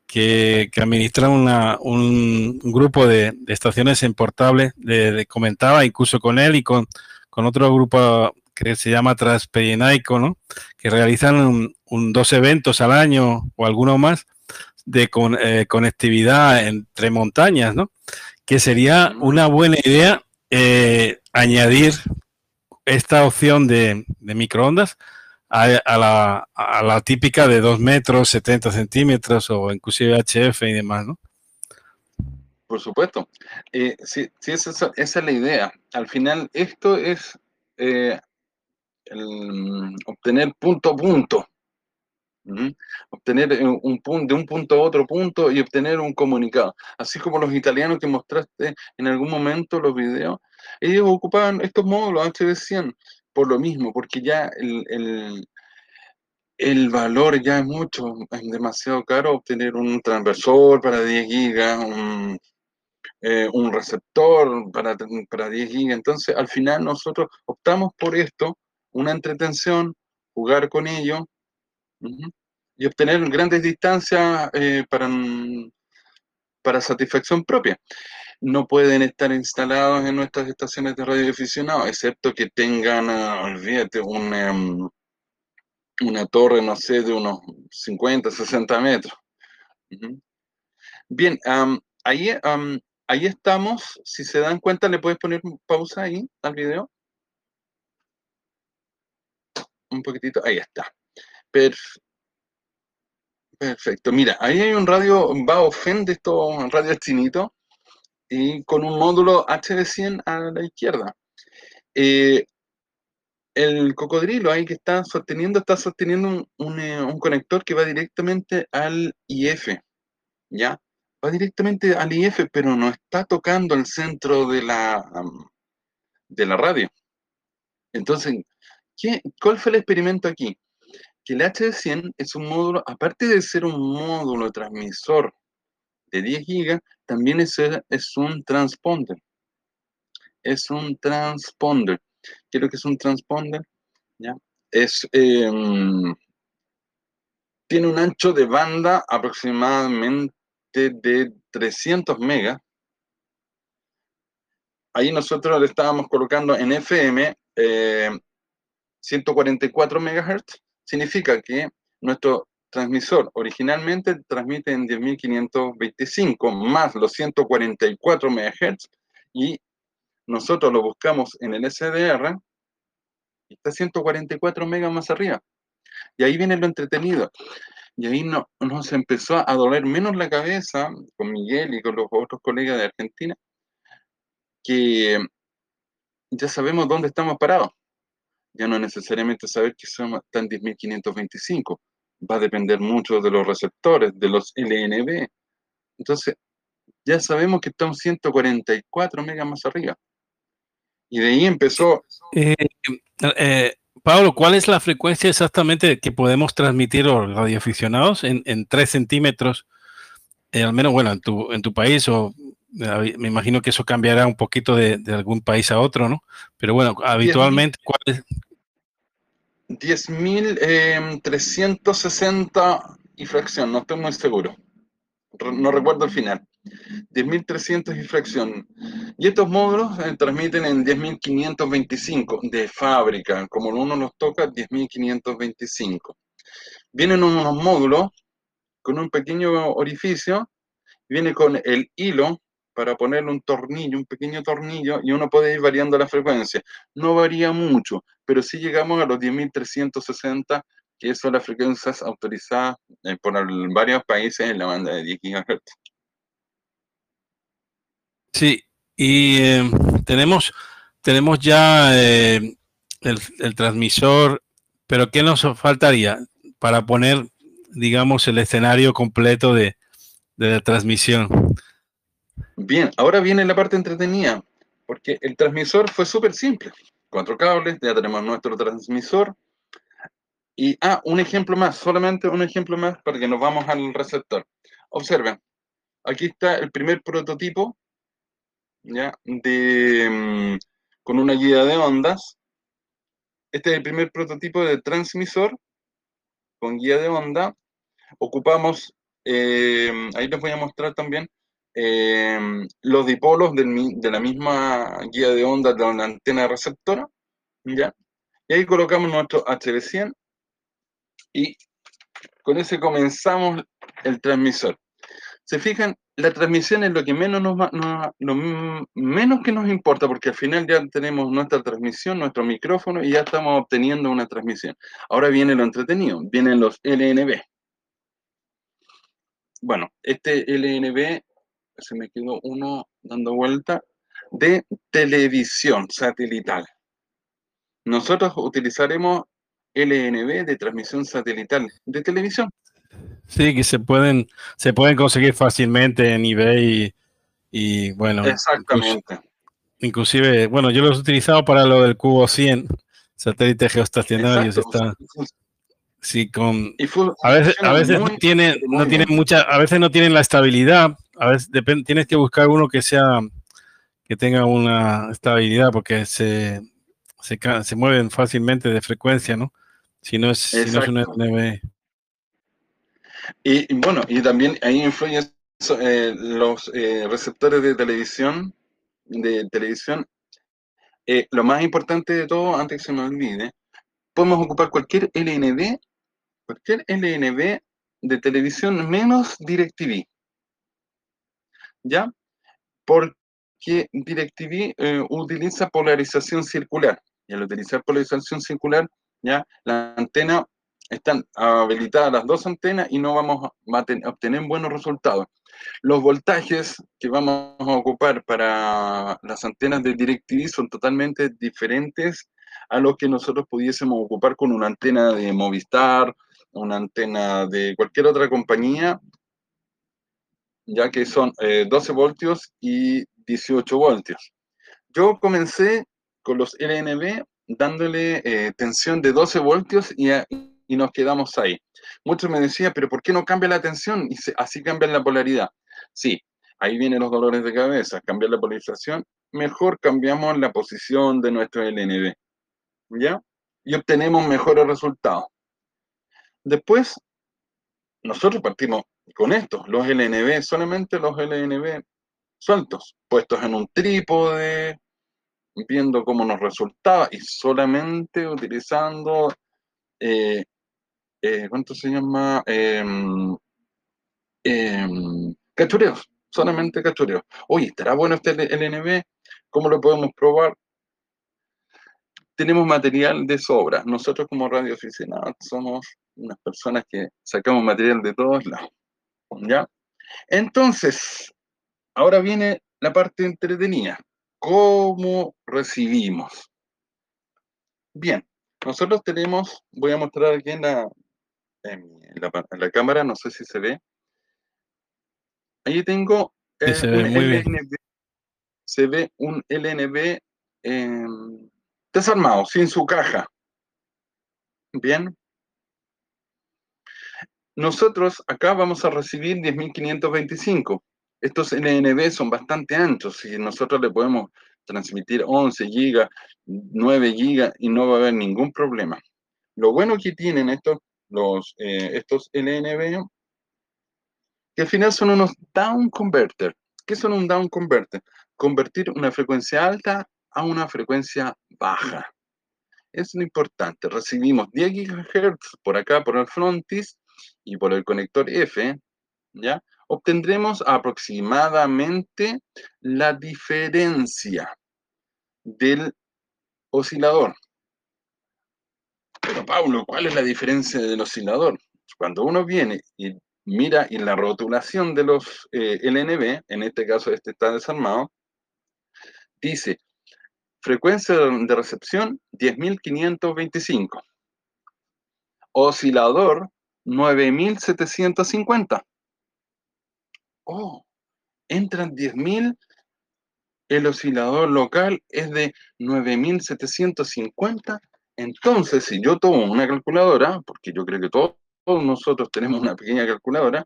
que, administra un, grupo de, estaciones en portable, de, comentaba incluso con él y con, con otro grupo que se llama Transpedinaico, ¿no? que realizan dos eventos al año o alguno más de eh, conectividad entre montañas, ¿no? que sería una buena idea eh, añadir esta opción de, de microondas a, la, a, la, típica de 2 metros, 70 centímetros o inclusive HF y demás, ¿no? Por supuesto. Eh, sí, sí esa, esa, es la idea. Al final, esto es eh, el, obtener punto a punto. Obtener eh, un punto, de un punto a otro punto y obtener un comunicado. Así como los italianos que mostraste en algún momento los videos, ellos ocupaban estos módulos HD100 por lo mismo, porque ya el, el, valor ya es mucho, es demasiado caro obtener un transversor para 10 gigas, un, eh, un receptor para, para 10 gigas. Entonces, al final nosotros optamos por esto, una entretención, jugar con ello y obtener grandes distancias eh, para, para satisfacción propia no pueden estar instalados en nuestras estaciones de radioaficionados, excepto que tengan, ah, olvídate, un, em, una torre, no sé, de unos 50, 60 metros. Bien, ahí, ahí estamos. Si se dan cuenta, le puedes poner pausa ahí al video. Un poquitito, ahí está. Perfecto. Mira, ahí hay un radio Baofen de estos radios chinitos y con un módulo HD100 a la izquierda. Eh, el cocodrilo ahí que está sosteniendo, está sosteniendo eh, un, conector que va directamente al IF, ¿ya? Va directamente al IF, pero no está tocando el centro de la, de la radio. Entonces, ¿qué, ¿cuál fue el experimento aquí? Que el HD100 es un módulo, aparte de ser un módulo transmisor de 10 GB, también es, es un transponder. Es un transponder. ¿Qué es lo que es un transponder? ¿Ya? Es, em, tiene un ancho de banda aproximadamente de 300 megas. Ahí nosotros le estábamos colocando en FM 144 MHz. Significa que nuestro transmisor originalmente transmite en 10.525 más los 144 MHz y nosotros lo buscamos en el SDR y está 144 megas más arriba. Y ahí viene lo entretenido. Y ahí no, nos empezó a doler menos la cabeza con Miguel y con los otros colegas de Argentina, que ya sabemos dónde estamos parados. Ya no necesariamente saber que somos, están 10.525. Va a depender mucho de los receptores, de los LNB. Entonces, ya sabemos que estamos 144 megas más arriba. Y de ahí empezó. Eh, eh, Pablo, ¿cuál es la frecuencia exactamente que podemos transmitir los radioaficionados en, en 3 centímetros? Eh, al menos, bueno, en tu, en tu país, o me imagino que eso cambiará un poquito de, algún país a otro, ¿no? Pero bueno, habitualmente, ¿cuál es? 10.360 y fracción, no estoy muy seguro. No recuerdo el final. 10.300 y fracción. Y estos módulos eh, transmiten en 10.525 de fábrica, como uno nos toca, 10.525. Vienen unos módulos con un pequeño orificio, viene con el hilo para ponerle un tornillo, un pequeño tornillo, y uno puede ir variando la frecuencia. No varía mucho, pero si llegamos a los 10.360, que son las frecuencias autorizadas eh, por varios países en la banda de 10 GHz. Sí, y eh, tenemos, tenemos ya eh, el, transmisor, pero ¿qué nos faltaría para poner, digamos, el escenario completo de, la transmisión? Bien, ahora viene la parte entretenida, porque el transmisor fue súper simple. Cuatro cables, ya tenemos nuestro transmisor. Y, ah, un ejemplo más, solamente un ejemplo más para que nos vamos al receptor. Observen, aquí está el primer prototipo ¿ya? De, mm, con una guía de ondas. Este es el primer prototipo de transmisor con guía de onda. Ocupamos, eh, ahí les voy a mostrar también eh, los dipolos de la misma guía de onda de la antena receptora. ¿ya? Y ahí colocamos nuestro HV100 y con ese comenzamos el transmisor. Se fijan, la transmisión es lo que menos nos, lo menos que nos importa, porque al final ya tenemos nuestra transmisión, nuestro micrófono y ya estamos obteniendo una transmisión. Ahora viene lo entretenido, vienen los LNB. Bueno, este LNB, se me quedó uno dando vuelta, de televisión satelital. Nosotros utilizaremos LNB de transmisión satelital de televisión. Sí, que se pueden, se pueden conseguir fácilmente en eBay y, bueno. Exactamente. Inclusive, bueno, yo los he utilizado para lo del cubo 100, satélite geoestacionario. Está, sí, con, a veces, a veces no tienen, no tienen mucha, a veces no tienen la estabilidad. A veces depende, tienes que buscar uno que sea, que tenga una estabilidad porque se, se, se mueven fácilmente de frecuencia, ¿no? Si no es, si no es un NB. Y, bueno, y también ahí influyen eh, los eh, receptores de televisión, de televisión. Eh, lo más importante de todo, antes que se me olvide, podemos ocupar cualquier LNB, cualquier LNB de televisión menos DirecTV. ¿Ya? Porque DirecTV eh, utiliza polarización circular. Y al utilizar polarización circular, ya la antena están habilitadas las dos antenas y no vamos a obtener buenos resultados. Los voltajes que vamos a ocupar para las antenas de DirecTV son totalmente diferentes a los que nosotros pudiésemos ocupar con una antena de Movistar, una antena de cualquier otra compañía, ya que son 12 eh, voltios y 18 voltios. Yo comencé con los LNB dándole eh, tensión de 12 voltios y, y, nos quedamos ahí. Muchos me decían, pero ¿por qué no cambia la tensión? Y así cambia la polaridad. Sí, ahí vienen los dolores de cabeza, cambiar la polarización. Mejor cambiamos la posición de nuestro LNB. ¿Ya? Y obtenemos mejores resultados. Después, nosotros partimos con esto, los LNB, solamente los LNB sueltos, puestos en un trípode, viendo cómo nos resultaba y solamente utilizando, eh, eh, ¿cuánto se llama? Em, cachureos, solamente cachureos. Oye, ¿estará bueno este LNB? ¿Cómo lo podemos probar? Tenemos material de sobra. Nosotros como radioaficionados somos unas personas que sacamos material de todos lados. ¿Ya? Entonces, ahora viene la parte entretenida. ¿Cómo recibimos? Bien, nosotros tenemos, voy a mostrar aquí en la, en la, cámara, no sé si se ve. Ahí tengo eh, se, ve un LNB, se ve un LNB em, desarmado, sin su caja. Bien. Nosotros acá vamos a recibir 10.525 estos NNB son bastante anchos y nosotros le podemos transmitir 11 gigas, 9 gigas y no va a haber ningún problema. Lo bueno que tienen estos, los, eh, estos LNB, que al final son unos down converter. ¿Qué son un down converter? Convertir una frecuencia alta a una frecuencia baja. Es lo importante. Recibimos 10 GHz por acá, por el frontis y por el conector F, ¿ya? obtendremos aproximadamente la diferencia del oscilador. Pero Pablo, ¿cuál es la diferencia del oscilador? Cuando uno viene y mira en la rotulación de los eh, LNB, en este caso este está desarmado, dice frecuencia de recepción 10.525, oscilador 9.750 oh, entran 10.000, el oscilador local es de 9.750. Entonces, si yo tomo una calculadora, porque yo creo que todos, nosotros tenemos una pequeña calculadora,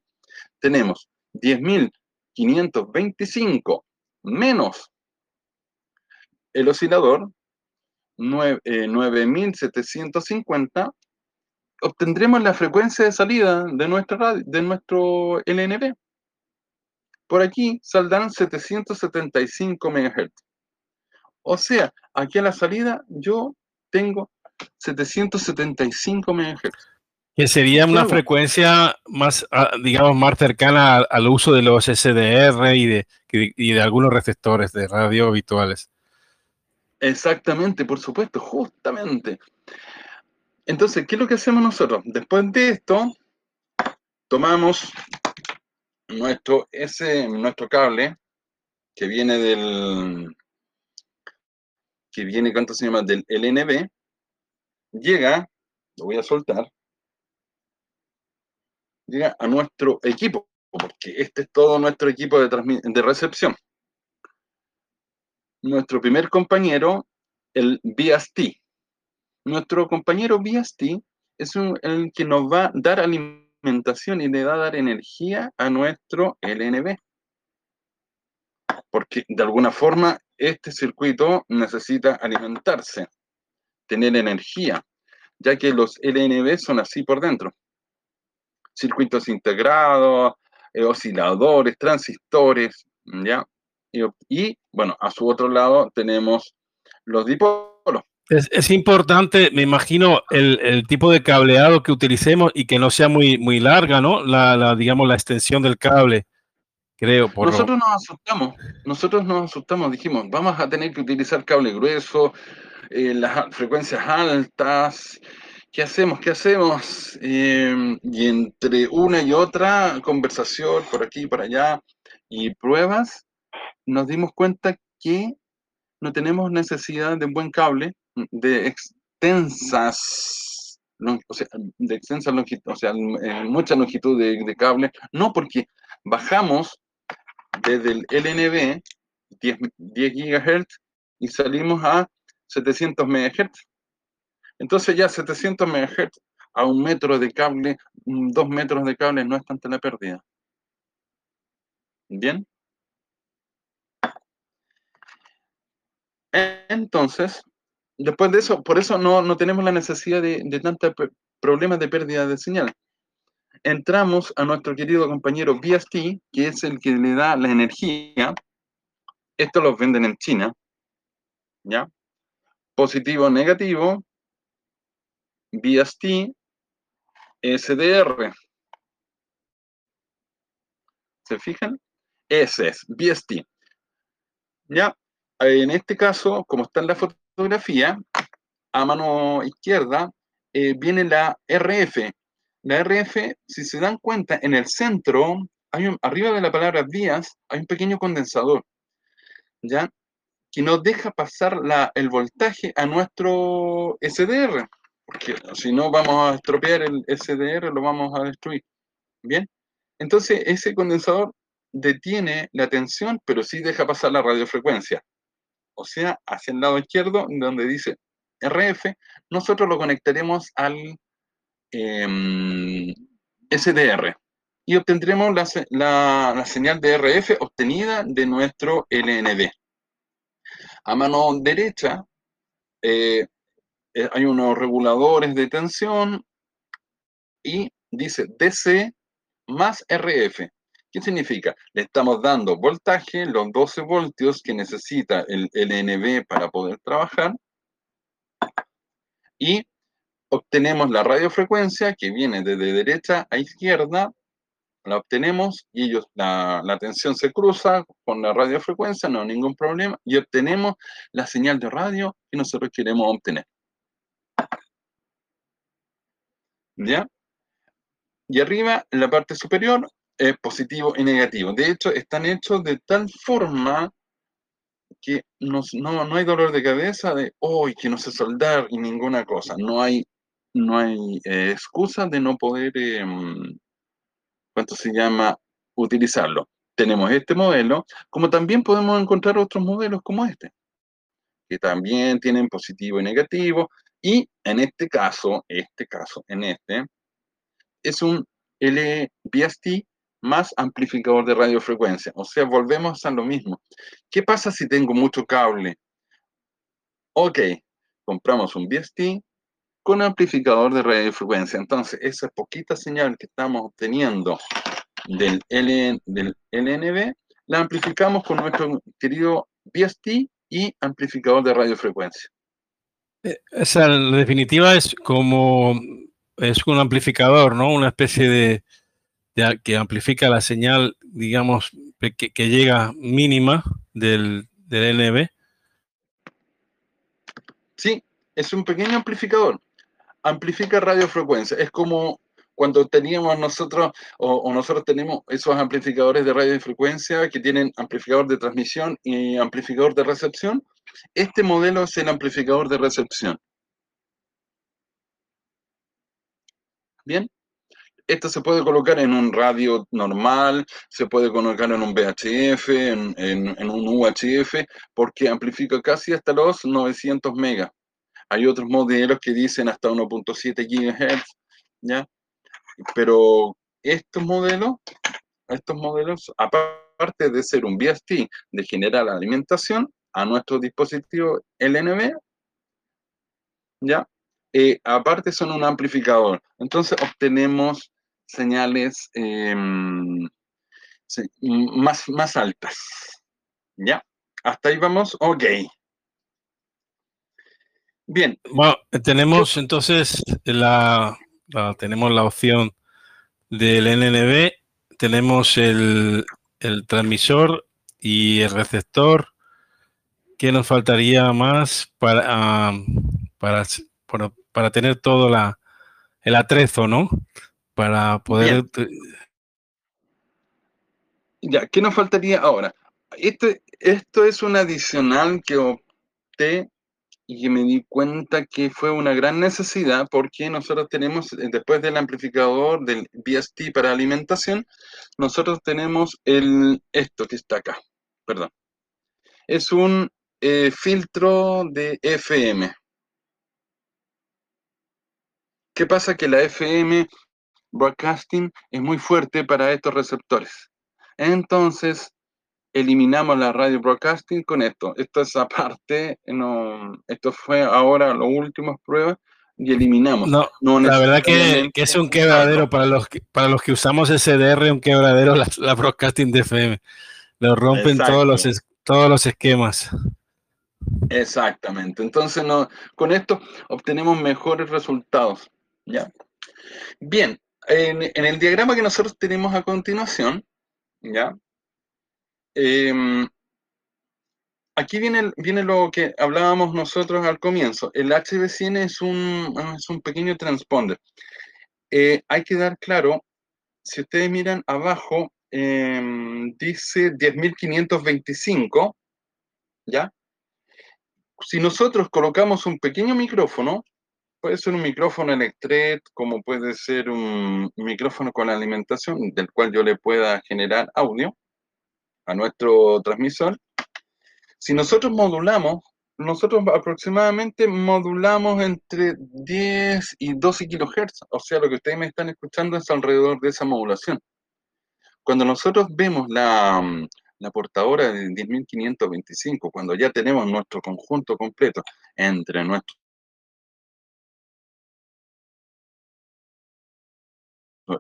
tenemos 10.525 menos el oscilador, 9.750, eh, obtendremos la frecuencia de salida de, nuestra de nuestro LNB. Por aquí saldrán 775 MHz. O sea, aquí a la salida yo tengo 775 MHz. Que sería una frecuencia más, ah, digamos, más cercana al uso de los SDR y de, y de algunos receptores de radio habituales. Exactamente, por supuesto, justamente. Entonces, ¿qué es lo que hacemos nosotros? Después de esto, tomamos nuestro, ese, nuestro cable que viene del, que viene, ¿cuánto se llama? Del LNB, llega, lo voy a soltar, llega a nuestro equipo, porque este es todo nuestro equipo de, de recepción. Nuestro primer compañero, el VST. Nuestro compañero VST es el que nos va a dar alimentación y le va a dar energía a nuestro LNB. Porque de alguna forma este circuito necesita alimentarse, tener energía, ya que los LNB son así por dentro. Circuitos integrados, eh, osciladores, transistores, ¿ya? Y, y, bueno, a su otro lado tenemos los dipolos. Es, importante, me imagino, el, tipo de cableado que utilicemos y que no sea muy, muy larga, ¿no? La, digamos, la extensión del cable, creo. nosotros nos asustamos, nosotros nos asustamos, dijimos, vamos a tener que utilizar cable grueso, eh, las frecuencias altas, ¿qué hacemos? ¿Qué hacemos? Em, y entre una y otra, conversación por aquí y por allá y pruebas, nos dimos cuenta que no tenemos necesidad de un buen cable de extensas, o sea, de extensa longitud, o sea, mucha longitud de, cable, no porque bajamos desde el LNB 10, 10 GHz y salimos a 700 MHz. Entonces ya 700 MHz a un metro de cable, dos metros de cable no es tanta la pérdida. ¿Bien? Entonces, después de eso, por eso no, tenemos la necesidad de, de tantos problemas de pérdida de señal. Entramos a nuestro querido compañero VST, que es el que le da la energía. Esto lo venden en China. ¿Ya? Positivo, negativo. VST, SDR. ¿Se fijan? Ese es, VST. ¿Ya? En este caso, como está en la fotografía, a mano izquierda eh, viene la RF. La RF, si se dan cuenta, en el centro, hay un, arriba de la palabra vías, hay un pequeño condensador, ¿ya? Que nos deja pasar la, el voltaje a nuestro SDR, porque si no vamos a estropear el SDR, lo vamos a destruir. ¿Bien? Entonces, ese condensador detiene la tensión, pero sí deja pasar la radiofrecuencia o sea, hacia el lado izquierdo, donde dice RF, nosotros lo conectaremos al em, SDR y obtendremos la, señal de RF obtenida de nuestro LNB. A mano derecha eh, eh, hay unos reguladores de tensión y dice DC más RF. ¿Qué significa? Le estamos dando voltaje, los 12 voltios que necesita el LNB para poder trabajar, y obtenemos la radiofrecuencia que viene desde derecha a izquierda, la obtenemos y ellos, la, la tensión se cruza con la radiofrecuencia, no hay ningún problema, y obtenemos la señal de radio que nosotros queremos obtener. ¿Ya? Y arriba, en la parte superior, es positivo y negativo. De hecho, están hechos de tal forma que no, hay dolor de cabeza de hoy que no sé soldar y ninguna cosa. No hay, no hay eh, excusa de no poder, eh, ¿cuánto se llama?, utilizarlo. Tenemos este modelo, como también podemos encontrar otros modelos como este, que también tienen positivo y negativo. Y en este caso, este caso, en este, es un LBST más amplificador de radiofrecuencia. O sea, volvemos a lo mismo. ¿Qué pasa si tengo mucho cable? Ok, compramos un VST con amplificador de radiofrecuencia. Entonces, esa poquita señal que estamos obteniendo del, del LNB, la amplificamos con nuestro querido VST y amplificador de radiofrecuencia. Eh, en definitiva, es como es un amplificador, ¿no? Una especie de, que amplifica la señal, digamos, que, llega mínima del, del NB. Sí, es un pequeño amplificador. Amplifica radiofrecuencia. Es como cuando teníamos nosotros, o, nosotros tenemos esos amplificadores de radiofrecuencia que tienen amplificador de transmisión y amplificador de recepción. Este modelo es el amplificador de recepción. Bien esto se puede colocar en un radio normal, se puede colocar en un VHF, en, un UHF, porque amplifica casi hasta los 900 megas. Hay otros modelos que dicen hasta 1.7 GHz, ¿ya? Pero estos modelos, estos modelos, aparte de ser un VST de generar alimentación a nuestro dispositivo LNB, ¿ya? Eh, aparte son un amplificador. Entonces obtenemos señales em, más, más altas. ¿Ya? Hasta ahí vamos, ok. Bien. Bueno, tenemos entonces la, tenemos la opción del NNB, tenemos el, el transmisor y el receptor. ¿Qué nos faltaría más para, para, para, tener todo la, el atrezo, ¿no? Para poder... Ya, ¿qué nos faltaría ahora? Este, esto es un adicional que opté y que me di cuenta que fue una gran necesidad porque nosotros tenemos, eh, después del amplificador del VST para alimentación, nosotros tenemos el, esto que está acá, perdón. Es un eh, filtro de FM. ¿Qué pasa? Que la FM broadcasting es muy fuerte para estos receptores. Entonces, eliminamos la radio broadcasting con esto. Esto es aparte, no, esto fue ahora las últimas pruebas y eliminamos. No, la verdad que, es un quebradero para los que, para los que usamos SDR, un quebradero la, broadcasting de FM. Lo rompen todos los, todos los esquemas. Exactamente. Entonces, no, con esto obtenemos mejores resultados. ¿ya? Bien, en, el diagrama que nosotros tenemos a continuación, ¿ya? Em, aquí viene, viene lo que hablábamos nosotros al comienzo. El HB100 es un, es un pequeño transponder. Eh, hay que dar claro, si ustedes miran abajo, em, dice 10.525, ¿ya? Si nosotros colocamos un pequeño micrófono, puede ser un micrófono Electret, como puede ser un micrófono con alimentación, del cual yo le pueda generar audio, a nuestro transmisor, si nosotros modulamos, nosotros aproximadamente modulamos entre 10 y 12 kilohertz, o sea, lo que ustedes me están escuchando es alrededor de esa modulación. Cuando nosotros vemos la, la portadora de 10.525, cuando ya tenemos nuestro conjunto completo entre nuestro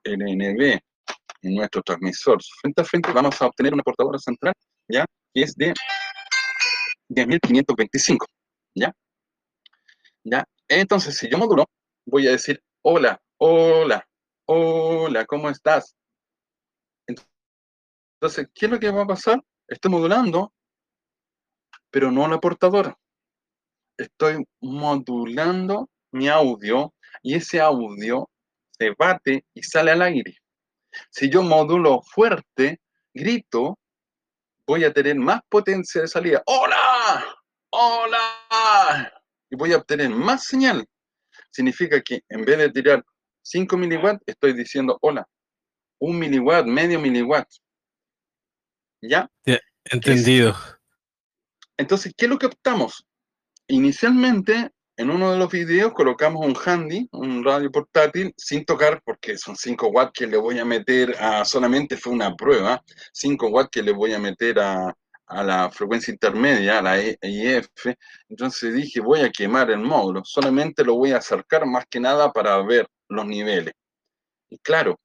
NNB en nuestro transmisor frente a frente, vamos a obtener una portadora central, ¿ya? Que es de 10.525, ¿ya? ¿Ya? Entonces, si yo modulo, voy a decir, hola, hola, hola, ¿cómo estás? Entonces, ¿qué es lo que va a pasar? Estoy modulando, pero no la portadora. Estoy modulando mi audio y ese audio se bate y sale al aire. Si yo modulo fuerte, grito, voy a tener más potencia de salida. ¡Hola! ¡Hola! Y voy a obtener más señal. Significa que en vez de tirar 5 miliwatts, estoy diciendo hola. Un miliwatt, medio miliwatt. ¿Ya? entendido. Entonces, ¿qué es lo que optamos? Inicialmente en uno de los videos colocamos un handy, un radio portátil, sin tocar, porque son 5 watts que le voy a meter a, solamente fue una prueba, 5 watts que le voy a meter a, la frecuencia intermedia, a la IF, entonces dije, voy a quemar el módulo, solamente lo voy a acercar más que nada para ver los niveles. Y claro,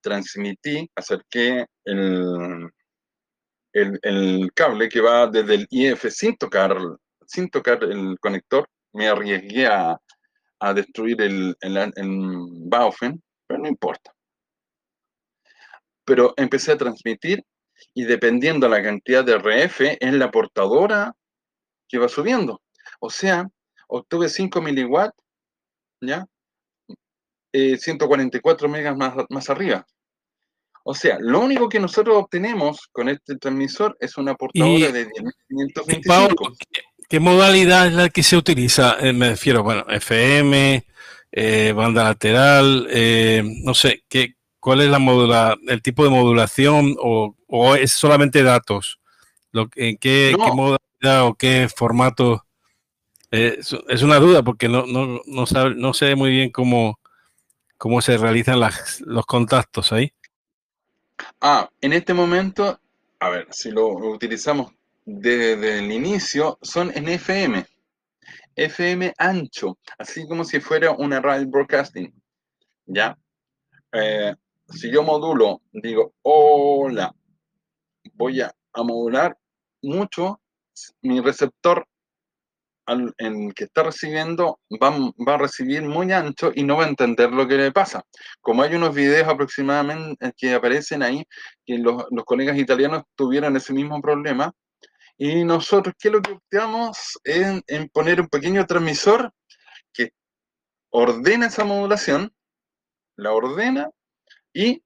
transmití, acerqué el, el, el cable que va desde el IF sin tocar, sin tocar el conector me arriesgué a, destruir el, el, Baufen, pero no importa. Pero empecé a transmitir y dependiendo la cantidad de RF, es la portadora que va subiendo. O sea, obtuve 5 miliwatts, ¿ya? 144 eh, megas más, más arriba. O sea, lo único que nosotros obtenemos con este transmisor es una portadora de 10.525. ¿Qué modalidad es la que se utiliza? Eh, me refiero, bueno, FM, eh, banda lateral, eh, no sé, ¿qué, ¿cuál es la modula, el tipo de modulación o, es solamente datos? Lo, ¿En qué, modalidad o qué formato? es una duda porque no, no, no, sabe, no sé muy bien cómo, cómo se realizan las, los contactos ahí. Ah, en este momento, a ver, si lo utilizamos desde el inicio son en FM. FM ancho, así como si fuera una radio broadcasting. ¿Ya? Eh, si yo modulo, digo, hola, voy a, modular mucho mi receptor en que está recibiendo va, va, a recibir muy ancho y no va a entender lo que le pasa. Como hay unos videos aproximadamente que aparecen ahí, que los, los colegas italianos tuvieron ese mismo problema, y nosotros, ¿qué es lo que optamos? En, en poner un pequeño transmisor que ordena esa modulación, la ordena y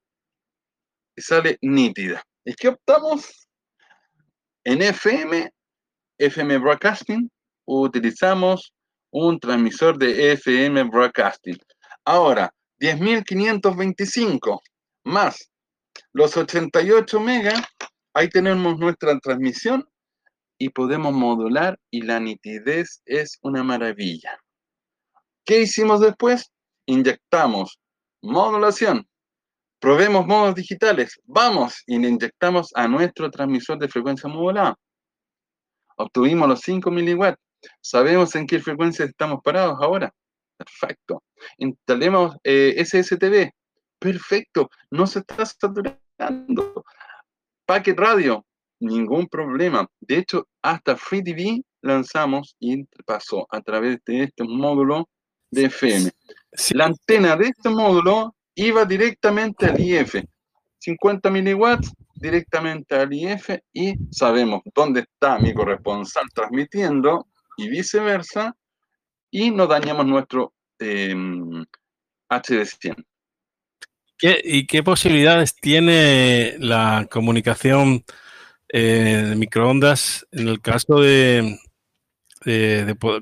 sale nítida. ¿Y qué optamos? En FM, FM Broadcasting, utilizamos un transmisor de FM Broadcasting. Ahora, 10.525 más los 88 megas, ahí tenemos nuestra transmisión y podemos modular y la nitidez es una maravilla. ¿Qué hicimos después? Inyectamos modulación. Probemos modos digitales. Vamos y le inyectamos a nuestro transmisor de frecuencia modulada. Obtuvimos los 5 miliwatts. ¿Sabemos en qué frecuencia estamos parados ahora? Perfecto. Instalemos eh, SSTV. Perfecto. No se está saturando. Packet radio. Ningún problema. De hecho, hasta FreeTV lanzamos y pasó a través de este módulo de FM. La antena de este módulo iba directamente al IF. 50 miliwatts directamente al IF y sabemos dónde está mi corresponsal transmitiendo y viceversa y no dañamos nuestro eh, HD100. ¿Qué, ¿Y qué posibilidades tiene la comunicación eh, microondas en el caso de,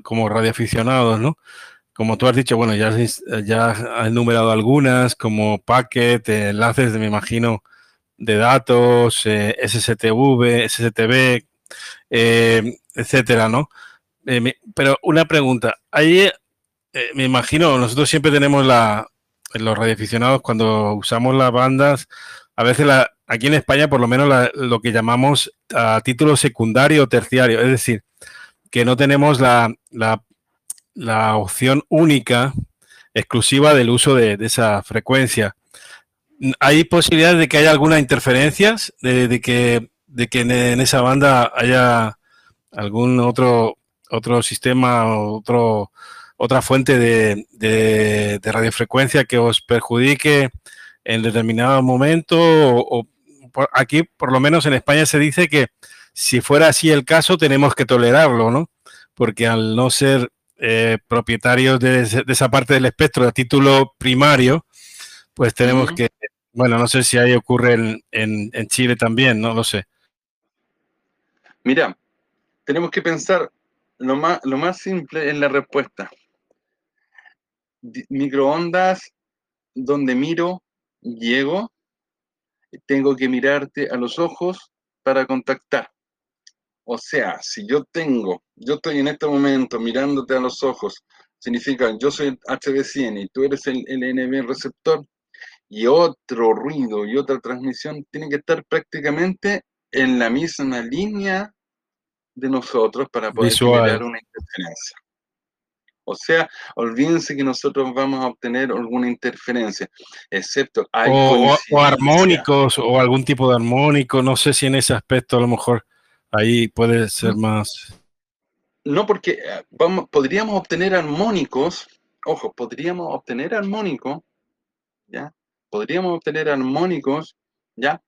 como radioaficionados, ¿no? como tú has dicho, bueno, ya, ya has enumerado algunas, como packet, enlaces, de, me imagino, de datos, eh, SSTV, SSTV, eh, etcétera, ¿no? Eh, pero una pregunta, ahí eh, me imagino, nosotros siempre tenemos la, los radioaficionados, cuando usamos las bandas, a veces la, aquí en España por lo menos la, lo que llamamos a título secundario o terciario, es decir, que no tenemos la, la opción única, exclusiva del uso de, esa frecuencia. ¿Hay posibilidades de que haya algunas interferencias, de, que, de que en, esa banda haya algún otro, otro sistema, otro, otra fuente de, de radiofrecuencia que os perjudique en determinado momento? O, o por aquí, por lo menos en España, se dice que si fuera así el caso, tenemos que tolerarlo, ¿no? Porque al no ser eh, propietarios de, de, esa parte del espectro a título primario, pues tenemos uh -huh. que, bueno, no sé si ahí ocurre en, en, en, Chile también, no lo sé. Mira, tenemos que pensar lo más, lo más simple en la respuesta. Microondas donde miro, llego, tengo que mirarte a los ojos para contactar. O sea, si yo tengo, yo estoy en este momento mirándote a los ojos, significa yo soy el HD100 y tú eres el LNB receptor, y otro ruido y otra transmisión tiene que estar prácticamente en la misma línea de nosotros para poder Visual. generar una interferencia. O sea, olvídense que nosotros vamos a obtener alguna interferencia, excepto hay o, o, armónicos o algún tipo de armónico, no sé si en ese aspecto a lo mejor Ahí puede ser más. No, porque eh, vamos, podríamos obtener armónicos, ojo, podríamos obtener armónicos, ¿ya? Podríamos obtener armónicos, ¿ya?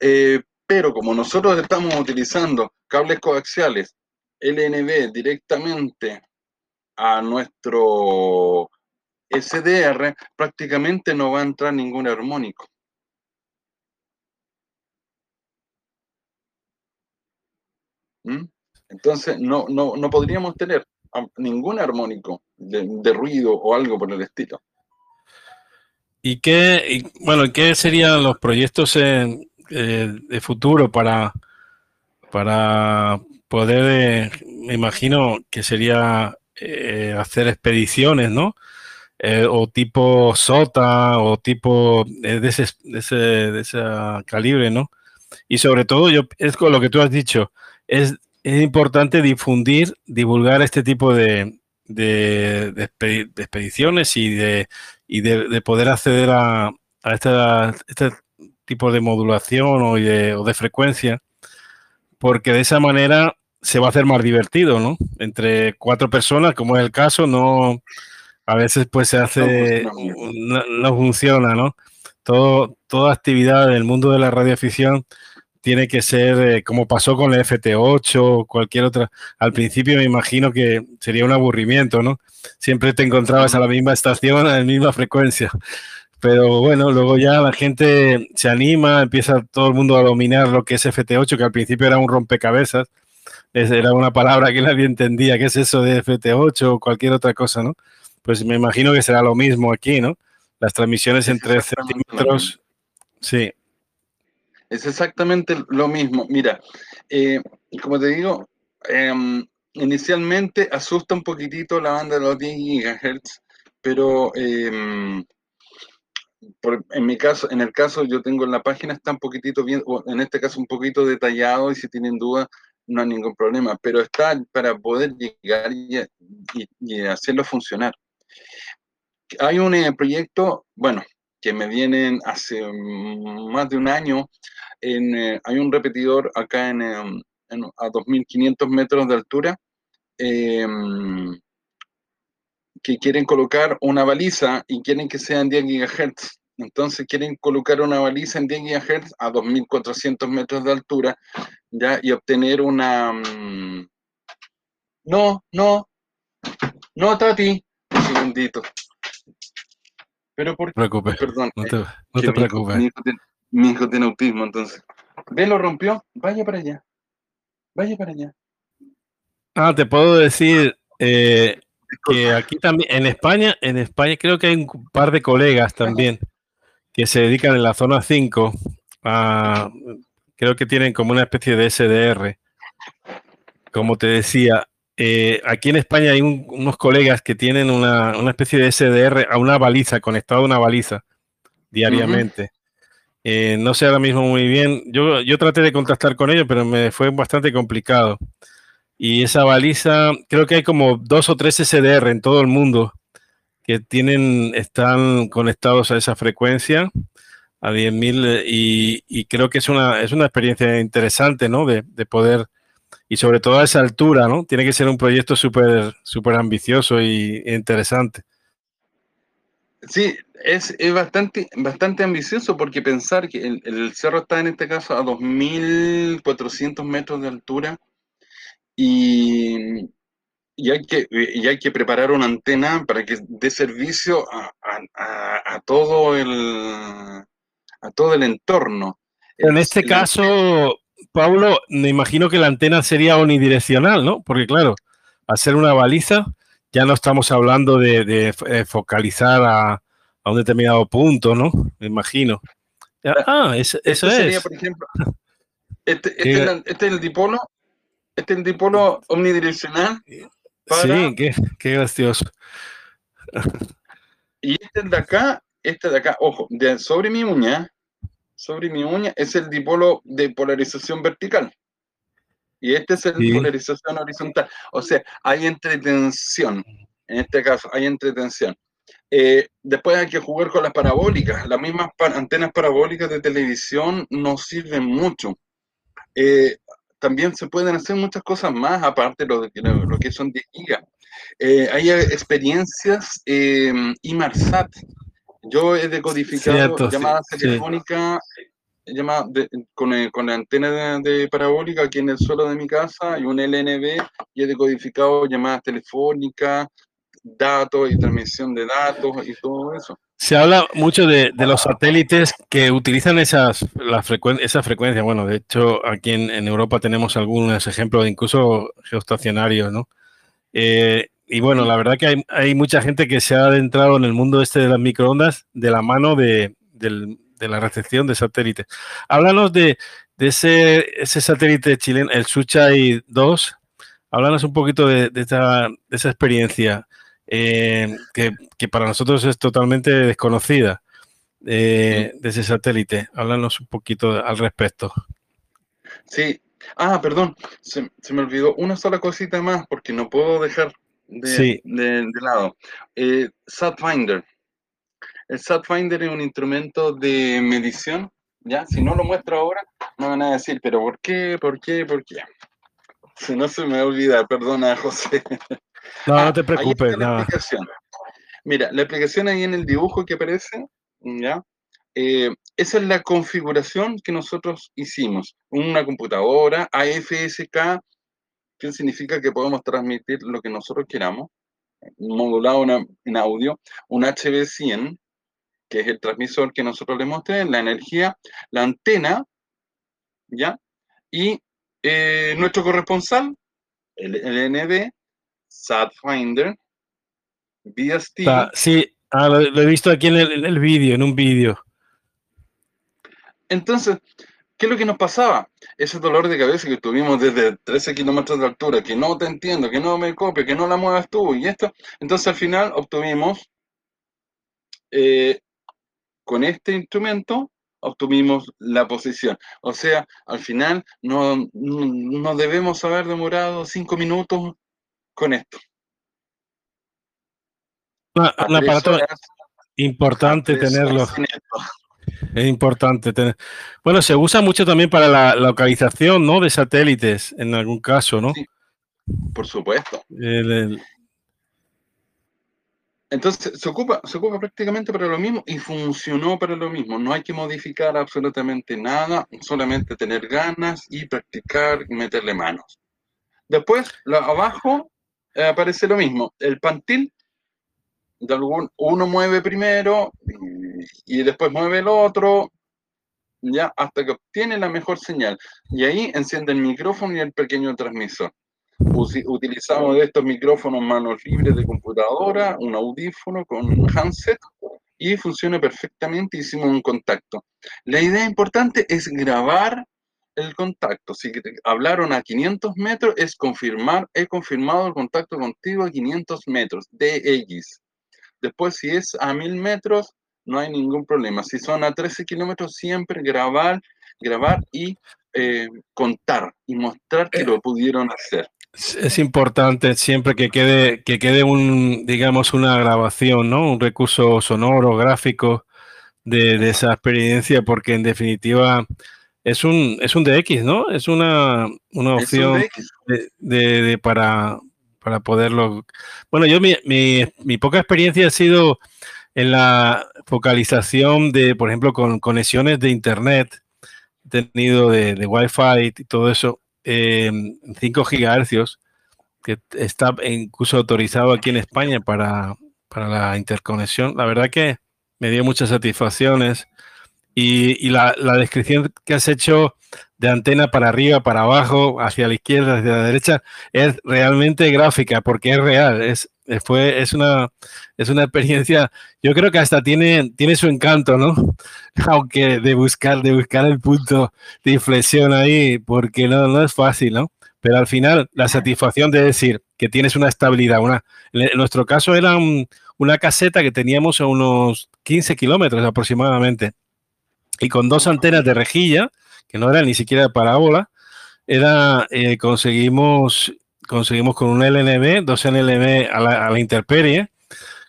Eh, pero como nosotros estamos utilizando cables coaxiales LNB directamente a nuestro SDR, prácticamente no va a entrar ningún armónico. ¿Mm? Entonces, no, no, no podríamos tener ningún armónico de, ruido o algo por el estilo. ¿Y qué, y, bueno, qué serían los proyectos en, eh, de futuro para, para poder, eh, me imagino que sería eh, hacer expediciones, ¿no? Eh, o tipo SOTA o tipo de ese, de ese, de ese calibre, ¿no? Y sobre todo, yo es con lo que tú has dicho, es, es importante difundir, divulgar este tipo de, de, expediciones y de, y de poder acceder a, a este tipo de modulación o de, o de frecuencia, porque de esa manera se va a hacer más divertido, ¿no? Entre cuatro personas, como es el caso, no, a veces pues se hace, no, funciona, ¿no? Todo, toda actividad en el mundo de la radioafición tiene que ser eh, como pasó con el FT8 o cualquier otra. Al principio me imagino que sería un aburrimiento, ¿no? Siempre te encontrabas a la misma estación, a la misma frecuencia. Pero bueno, luego ya la gente se anima, empieza todo el mundo a dominar lo que es FT8, que al principio era un rompecabezas, era una palabra que nadie entendía, ¿qué es eso de FT8 o cualquier otra cosa, no? Pues me imagino que será lo mismo aquí, ¿no? Las transmisiones en 3 centímetros, sí. Es exactamente lo mismo. Mira, eh, como te digo, em, inicialmente asusta un poquitito la banda de los 10 GHz, pero em, en mi caso, en el caso yo tengo en la página está un poquitito bien, en este caso un poquito detallado y si tienen dudas no hay ningún problema, pero está para poder llegar y, hacerlo funcionar. Hay un eh, proyecto, bueno, que me vienen hace más de un año, eh, hay un repetidor acá em, a 2.500 metros de altura, em, que quieren colocar una baliza y quieren que sean 10 GHz. Entonces quieren colocar una baliza en 10 GHz a 2.400 metros de altura, ¿ya? Y obtener una... Mm, no, no, no, Tati, un segundito. Pero por preocupes. Perdón. No te, no te preocupes. Mi hijo, tiene, autismo, entonces. Ve, lo rompió. Vaya para allá. Vaya para allá. Ah, te puedo decir, eh, que aquí también, en España, en España creo que hay un par de colegas también que se dedican en la zona 5 a, creo que tienen como una especie de SDR. Como te decía, eh, aquí en España hay unos colegas que tienen una, especie de SDR a una baliza, conectado a una baliza diariamente. Eh, no sé ahora mismo muy bien. Yo, yo traté de contactar con ellos, pero me fue bastante complicado. Y esa baliza, creo que hay como dos o tres SDR en todo el mundo que tienen, están conectados a esa frecuencia, a 10.000, y, y, creo que es una, es una experiencia interesante, ¿no? De, de, poder, y sobre todo a esa altura, ¿no? Tiene que ser un proyecto súper súper ambicioso y interesante. Sí, es, es, bastante, bastante ambicioso porque pensar que el, el cerro está en este caso a 2.400 metros de altura y, y, hay que, y hay que preparar una antena para que dé servicio a, a, todo, el, a todo el entorno. En este caso, Pablo, me imagino que la antena sería unidireccional, ¿no? Porque claro, ser una baliza, ya no estamos hablando de, de, eh, focalizar a, a, un determinado punto, ¿no? Me imagino. Ah, eso este sería, es. por ejemplo, este, [laughs] este, este es el dipolo este es el dipolo omnidireccional. Sí, qué, qué gracioso. Y este de acá, este de acá, ojo, de, sobre mi uña, sobre mi uña es el dipolo de polarización vertical. Y este es el de polarización horizontal. O sea, hay entretención. En este caso, hay entretención. Eh, después hay que jugar con las parabólicas. Las mismas antenas parabólicas de televisión no sirven mucho. Eh, también se pueden hacer muchas cosas más, aparte de lo, lo que son 10 gigas. Eh, hay experiencias eh, IMARSAT. Yo he decodificado llamadas telefónicas llamada con, eh, con, la antena de, parabólica aquí en el suelo de mi casa y un LNB y he decodificado llamadas telefónicas, datos y transmisión de datos y todo eso. Se habla mucho de, los satélites que utilizan esas, la esa frecuencia. Bueno, de hecho, aquí en, Europa tenemos algunos ejemplos, incluso geoestacionarios, ¿no? Eh, y bueno, la verdad que hay, mucha gente que se ha adentrado en el mundo este de las microondas de la mano de, la recepción de satélites. Háblanos de, ese, satélite chileno, el Suchai 2. Háblanos un poquito de esa experiencia. Eh, que, para nosotros es totalmente desconocida eh, de ese satélite. Háblanos un poquito al respecto. Sí. Ah, perdón, se, me olvidó una sola cosita más porque no puedo dejar de, lado. Eh, SatFinder. El SatFinder es un instrumento de medición, ¿ya? Si no lo muestro ahora, me van a decir, pero ¿por qué? ¿Por qué? ¿Por qué? si no se me olvida, perdona, [laughs] José. No, no te preocupes. Mira, la aplicación ahí en el dibujo que aparece, ¿ya? Eh, esa es la configuración que nosotros hicimos. Una computadora AFSK, que significa que podemos transmitir lo que nosotros queramos, modulado en audio, un HB100, que es el transmisor que nosotros le mostré, la energía, la antena, ¿ya? Y eh, nuestro corresponsal, el, ND, SatFinder, VST. sí, ah, lo, he visto aquí en el, vídeo, en un vídeo. Entonces, ¿qué es lo que nos pasaba? Ese dolor de cabeza que tuvimos desde 13 kilómetros de altura, que no te entiendo, que no me copio, que no la muevas tú y esto. Entonces, al final obtuvimos eh, con este instrumento obtuvimos la posición. O sea, al final no, no, debemos haber demorado cinco minutos con esto. un aparato importante tenerlo. Es importante tener. Bueno, se usa mucho también para la localización, ¿no? De satélites, en algún caso, ¿no? por supuesto. Entonces, se ocupa, se ocupa prácticamente para lo mismo y funcionó para lo mismo. No hay que modificar absolutamente nada, solamente tener ganas y practicar y meterle manos. Después, abajo, aparece lo mismo. El pantil, de algún, uno mueve primero y, y después mueve el otro, ya hasta que obtiene la mejor señal. Y ahí enciende el micrófono y el pequeño transmisor. Utilizamos de estos micrófonos manos libres de computadora, un audífono con handset y funciona perfectamente. Hicimos un contacto. La idea importante es grabar el contacto. Si hablaron a 500 metros, es confirmar, he confirmado el contacto contigo a 500 metros, DX. Después, si es a 1000 metros, no hay ningún problema. Si son a 13 kilómetros, siempre grabar, grabar y eh, contar y mostrar que eh, lo pudieron hacer. Es importante siempre que quede, que quede un, digamos, una grabación, ¿no? Un recurso sonoro, gráfico de, esa experiencia, porque en definitiva es un, es un DX, ¿no? Es una, una opción de, para, para poderlo. Bueno, yo mi, mi, poca experiencia ha sido en la focalización de, por ejemplo, con conexiones de internet, tenido de, de Wi-Fi y todo eso 5 gigahercios, que está incluso autorizado aquí en España para, para la interconexión. La verdad que me dio muchas satisfacciones. Y, la, la, descripción que has hecho de antena para arriba, para abajo, hacia la izquierda, hacia la derecha, es realmente gráfica, porque es real, es, fue, es, una, es una experiencia, yo creo que hasta tiene, tiene su encanto, ¿no? [laughs] Aunque de buscar, de buscar el punto de inflexión ahí, porque no, no es fácil, ¿no? Pero al final, la satisfacción de decir que tienes una estabilidad, una, en nuestro caso era una caseta que teníamos a unos 15 kilómetros aproximadamente, y con dos antenas de rejilla, que no eran ni siquiera de parábola, era, eh, conseguimos, conseguimos con un LNB, dos LNB a la, a interperie,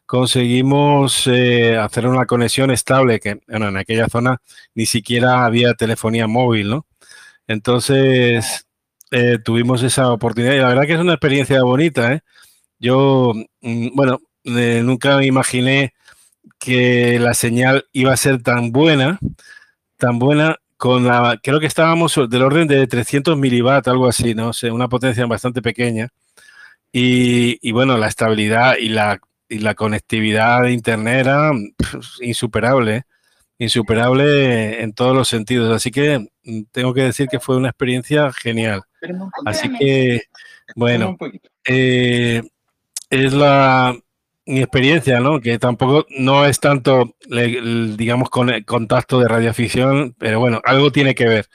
conseguimos eh, hacer una conexión estable, que en aquella zona ni siquiera había telefonía móvil, ¿no? Entonces eh, tuvimos esa oportunidad y la verdad que es una experiencia bonita, ¿eh? Yo, mm, bueno, nunca me imaginé que la señal iba a ser tan buena, tan buena con la, creo que estábamos del orden de 300 miliwatt, algo así, ¿no? sé, una potencia bastante pequeña. Y, bueno, la estabilidad y la, y la conectividad de Internet era insuperable, insuperable en todos los sentidos. Así que mm, tengo que decir que fue una experiencia genial. Así que, bueno, eh, es la, experiencia, ¿no? Que tampoco no es tanto, digamos, con el contacto de radioafición, pero bueno, algo tiene que ver.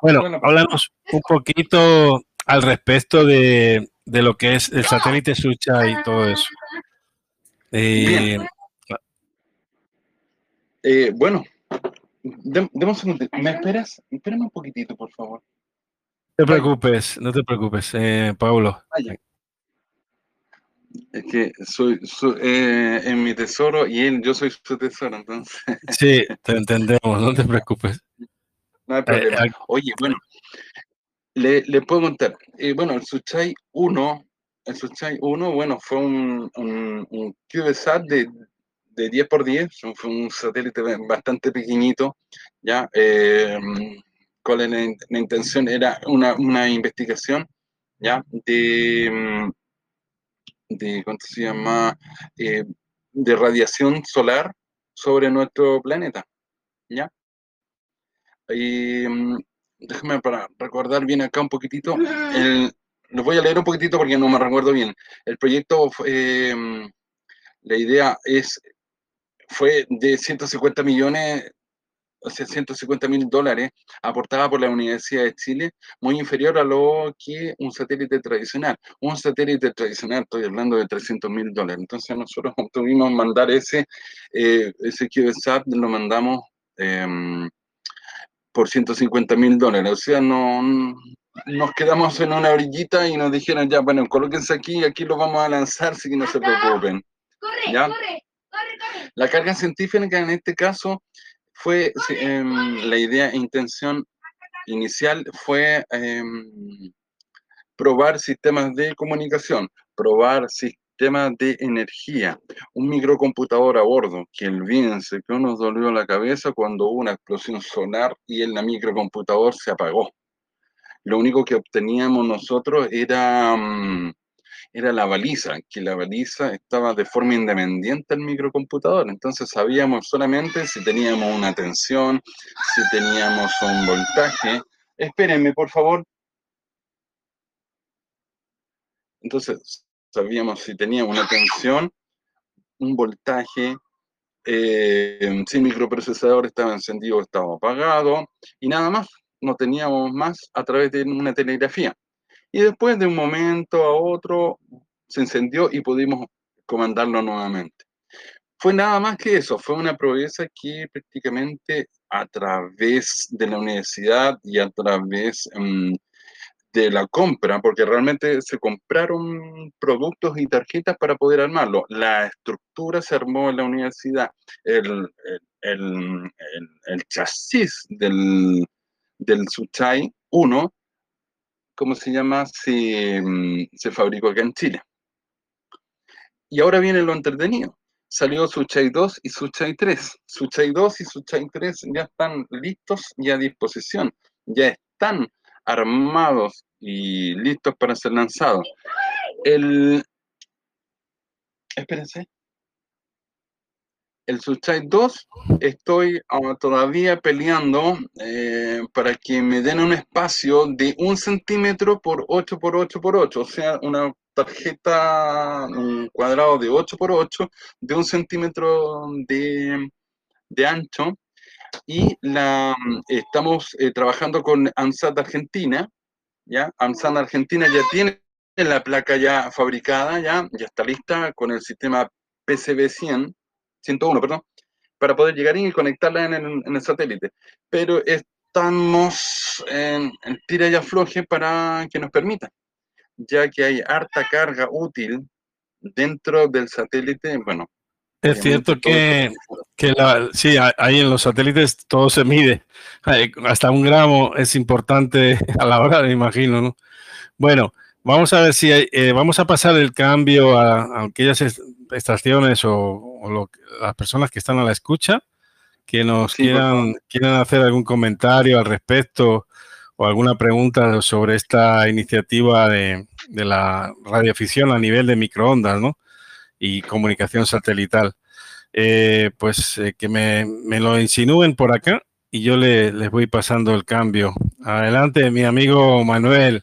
Bueno, hablamos un poquito al respecto de, lo que es el satélite Sucha y todo eso. Eh, eh, bueno, demos un ¿Me esperas? Espérame un poquitito, por favor. No te preocupes, no te preocupes, eh, Pablo. Es que soy, eh, en mi tesoro y él, yo soy su tesoro, entonces. [laughs] Sí, te entendemos, no te preocupes. No hay problema. Oye, bueno, le, puedo contar. Eh, bueno, el Suchai 1, el Suchai 1, bueno, fue un, un, un CubeSat de, de 10 por 10, fue un satélite bastante pequeñito, ¿ya? Eh, con la, intención era una, una investigación, ¿ya? De, de, ¿cuánto se llama? Eh, de radiación solar sobre nuestro planeta, ¿ya? Y mm, déjame para recordar bien acá un poquitito, el, lo voy a leer un poquitito porque no me recuerdo bien. El proyecto, eh, la idea es, fue de 150 millones, 150 mil dólares aportada por la Universidad de Chile, muy inferior a lo que un satélite tradicional. Un satélite tradicional, estoy hablando de 300 mil dólares. Entonces nosotros tuvimos mandar ese, eh, ese QSAT, lo mandamos em, por 150 mil dólares. O sea, no, nos quedamos en una orillita y nos dijeron, ya, bueno, colóquense aquí aquí lo vamos a lanzar, así que no se preocupen. Corre, ¿Ya? corre, corre, La carga científica en este caso fue, em, la idea e intención inicial fue em, probar sistemas de comunicación, probar sistemas tema de energía, un microcomputador a bordo, que el bien se que nos dolió la cabeza cuando hubo una explosión solar y el microcomputador se apagó. Lo único que obteníamos nosotros era, mm, era la baliza, que la baliza estaba de forma independiente al microcomputador, entonces sabíamos solamente si teníamos una tensión, si teníamos un voltaje. Espérenme, por favor. Entonces, sabíamos si tenía una tensión, un voltaje, eh, si el microprocesador estaba encendido o estaba apagado, y nada más, no teníamos más a través de una telegrafía. Y después de un momento a otro se encendió y pudimos comandarlo nuevamente. Fue nada más que eso, fue una proeza que prácticamente a través de la universidad y a través mm, de la compra, porque realmente se compraron productos y tarjetas para poder armarlo. La estructura se armó en la universidad. El, el, el, chasis del, del Suchai 1, ¿cómo se llama? Se, se fabricó acá en Chile. Y ahora viene lo entretenido. Salió Suchai 2 y Suchai 3. Suchai 2 y Suchai 3 ya están listos y a disposición. Ya están armados y listos para ser lanzados. El, espérense. El Suchai 2 estoy ah, todavía peleando eh, para que me den un espacio de un centímetro por 8 por 8 por 8, o sea, una tarjeta, un cuadrado de 8 por 8 de un centímetro de, de ancho. Y la, estamos eh, trabajando con ANSAT Argentina, ¿ya? ANSAT Argentina ya tiene la placa ya fabricada, ya, ya está lista con el sistema PCB 100, 101, perdón, para poder llegar y conectarla en el, satélite. Pero estamos en, en tira y afloje para que nos permita, ya que hay harta carga útil dentro del satélite, bueno, es cierto que, que la, sí, ahí en los satélites todo se mide. Hasta un gramo es importante [laughs] a la hora, me imagino, ¿no? Bueno, vamos a ver si eh, vamos a pasar el cambio a, aquellas estaciones o, las personas que están a la escucha que nos quieran, quieran hacer algún comentario al respecto o alguna pregunta sobre esta iniciativa de, de la radioafición a nivel de microondas, ¿no? y comunicación satelital. Eh, pues eh, que me, lo insinúen por acá y yo le, les voy pasando el cambio. Adelante, mi amigo Manuel.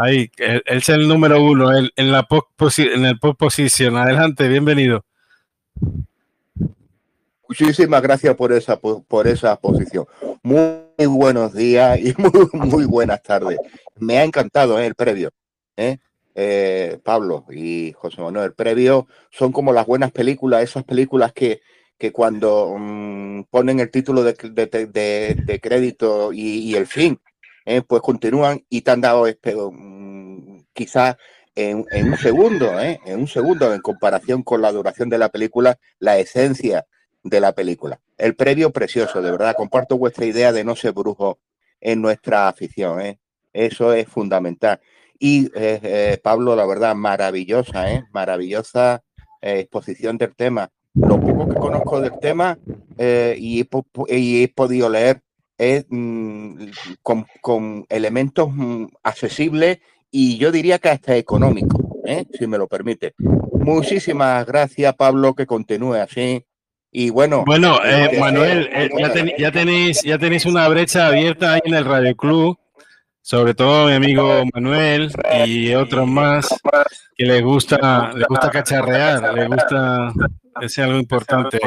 Ahí, él, es el número uno en, la en el post position. Adelante, bienvenido. Muchísimas gracias por esa, por esa posición. Muy buenos días y [laughs] muy, muy buenas tardes. Me ha encantado ¿eh? el previo. ¿eh? Eh, Pablo y José Manuel Previo son como las buenas películas, esas películas que, que cuando mm, ponen el título de, de, crédito y, el fin, eh, pues continúan y te han dado mm, quizás en, un segundo, eh, en un segundo, en comparación con la duración de la película, la esencia de la película. El previo precioso, de verdad, comparto vuestra idea de no ser brujo en nuestra afición. Eso es fundamental. Y eh, eh, Pablo, la verdad, maravillosa, ¿eh? maravillosa exposición del tema. Lo poco que conozco del tema y, he, podido leer es mm, con, elementos mm, accesibles y yo diría que hasta económicos, si me lo permite. Muchísimas gracias, Pablo, que continúe así. Y bueno, bueno Manuel, ya, tenéis, ya tenéis una brecha abierta ahí en el Radio Club sobre todo mi amigo Manuel y otros más que les gusta, les gusta cacharrear, les gusta, es algo importante.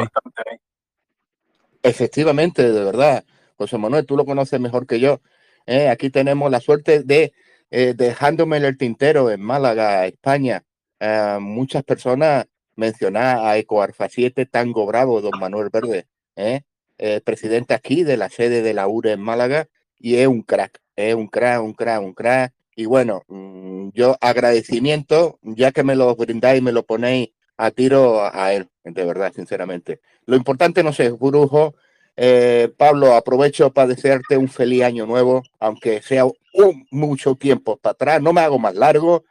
Efectivamente, de verdad. José Manuel, tú lo conoces mejor que yo. ¿eh? aquí tenemos la suerte de, eh, dejándome el tintero en Málaga, España. Eh, muchas personas mencionan a Ecoarfa 7, Tango Bravo, don Manuel Verde, presidente aquí de la sede de la URE en Málaga, y es un crack es un crack, un crack, un crack. Y bueno, mm, yo agradecimiento, ya que me lo brindáis me lo ponéis a tiro a él, de verdad, sinceramente. Lo importante, no sé, Brujo, eh, Pablo, aprovecho para desearte un feliz año nuevo, aunque sea un, mucho tiempo para atrás, no me hago más largo,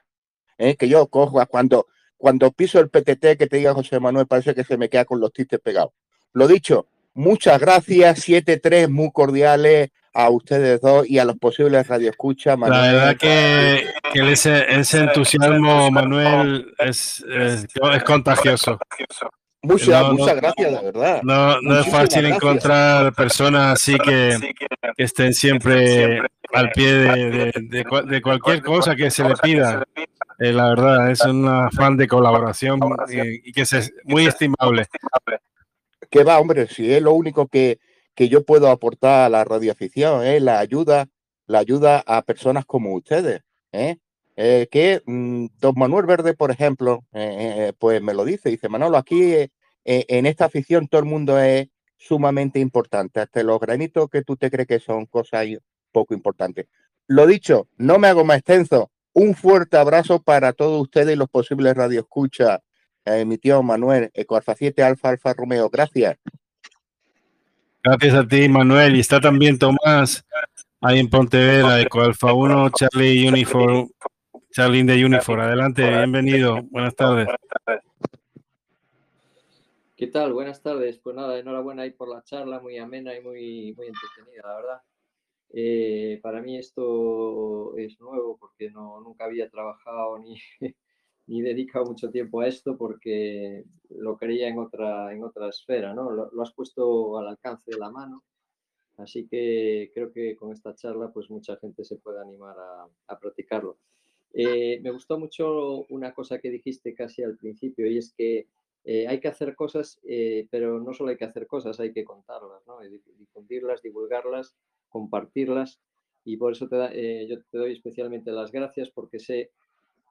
eh, que yo cojo cuando, cuando piso el PTT que te diga José Manuel, parece que se me queda con los tistes pegados. Lo dicho, muchas gracias, 7-3, muy cordiales, a ustedes dos y a los posibles radioescuchas. La verdad que, ese, entusiasmo, Manuel, es, es, contagioso. Muchas, muchas gracias, de verdad. No, es fácil encontrar personas así que, estén siempre al pie de, cualquier cosa que se le pida. Eh, la verdad, es un afán de colaboración y, y que es muy estimable. Que va, hombre, si es lo único que, que yo puedo aportar a la radioafición, ¿eh? la ayuda, la ayuda a personas como ustedes, ¿eh? Eh, que mm, don Manuel Verde, por ejemplo, pues me lo dice, dice Manolo, aquí en esta afición todo el mundo es sumamente importante, hasta los granitos que tú te crees que son cosas poco importantes. Lo dicho, no me hago más extenso. Un fuerte abrazo para todos ustedes y los posibles radioescuchas. mi tío Manuel, Ecoalfa 7 Alfa Alfa Romeo. Gracias. Gracias a ti, Manuel. Y está también Tomás ahí en Pontevedra, Eco Alfa 1, Charlie Uniform, Charlie de Uniform. Adelante, bienvenido. Buenas tardes. ¿Qué tal? Buenas tardes. Pues nada, enhorabuena ahí por la charla, muy amena y muy, muy entretenida, la verdad. Eh, para mí esto es nuevo porque no, nunca había trabajado ni, [laughs] ni dedicado mucho tiempo a esto porque lo quería en otra, en otra esfera, ¿no? Lo, has puesto al alcance de la mano, así que creo que con esta charla pues mucha gente se puede animar a, practicarlo. Eh, me gustó mucho una cosa que dijiste casi al principio y es que eh, hay que hacer cosas, eh, pero no solo hay que hacer cosas, hay que contarlas, ¿no? difundirlas, divulgarlas, compartirlas y por eso te yo te doy especialmente las gracias porque sé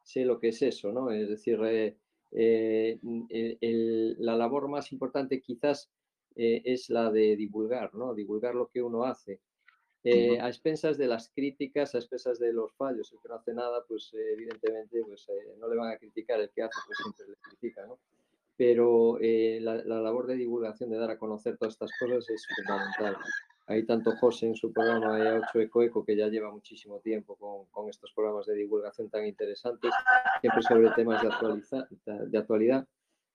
sé lo que es eso, ¿no? Es decir, la labor más importante quizás es la de divulgar, ¿no? Divulgar lo que uno hace. A expensas de las críticas, a expensas de los fallos, el que no hace nada, pues evidentemente pues, no le van a criticar, el que hace pues siempre le critica, ¿no? Pero la, la labor de divulgación, de dar a conocer todas estas cosas es fundamental. Hay tanto José en su programa de 8 Eco Eco, que ya lleva muchísimo tiempo con, estos programas de divulgación tan interesantes, siempre sobre temas de, de actualidad,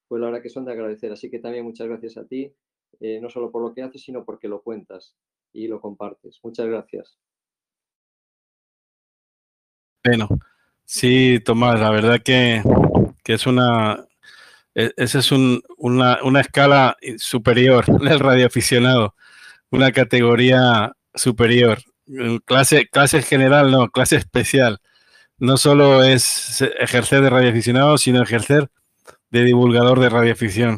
pues la verdad que son de agradecer. Así que también muchas gracias a ti, eh, no solo por lo que haces, sino porque lo cuentas y lo compartes. Muchas gracias. Bueno, sí, Tomás, la verdad que, es una, e, esa es una, una, escala superior [laughs] del radioaficionado una categoría superior. Clase, clase general, no, clase especial. No solo es ejercer de radioaficionado, sino ejercer de divulgador de radioafición.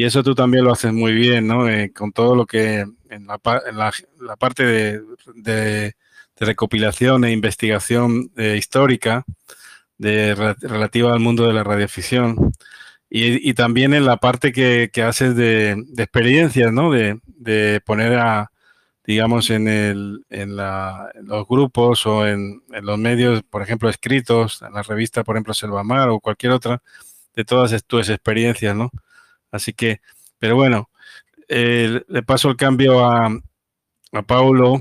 Y eso tú también lo haces muy bien, ¿no? Eh, con todo lo que en la, parte de, recopilación e investigación eh, histórica de, relativa al mundo de la radioafición. Y, también en la parte que, haces de, experiencias, ¿no? De, poner a, digamos, en, el, en, los grupos o en, los medios, por ejemplo, escritos, en la revista, por ejemplo, Selvamar o cualquier otra, de todas tus experiencias, ¿no? Así que, pero bueno, eh, le paso el cambio a, a Paulo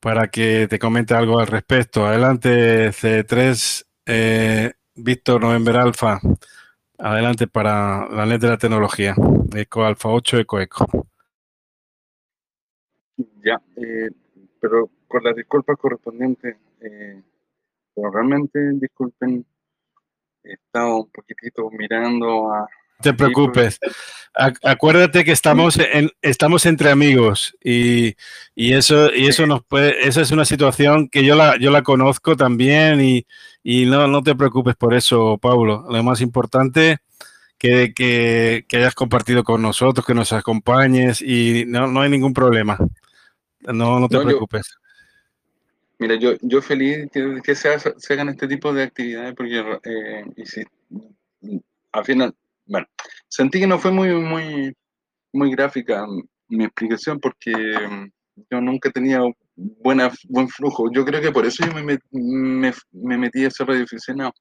para que te comente algo al respecto. Adelante, C3, eh, Víctor November Alfa. Adelante para la net de la tecnología. Eco Alfa 8, Eco Eco. Ya, eh, pero con las disculpas correspondientes, eh, pero realmente disculpen, he estado un poquitito mirando a, te preocupes. Acuérdate que estamos en, estamos entre amigos y, y, eso y eso nos puede, esa es una situación que yo la yo la conozco también y, y no, no te preocupes por eso, Pablo. Lo más importante que, que, que hayas compartido con nosotros, que nos acompañes y no, no hay ningún problema. No, no te preocupes. mira, yo, yo feliz que, que se, hagan este tipo de actividades porque eh, y si, al final bueno, sentí que no fue muy, muy, muy gráfica mi explicación porque mm, yo nunca tenía buena, buen flujo. Yo creo que por eso yo me, me, me metí a ser radioaficionado.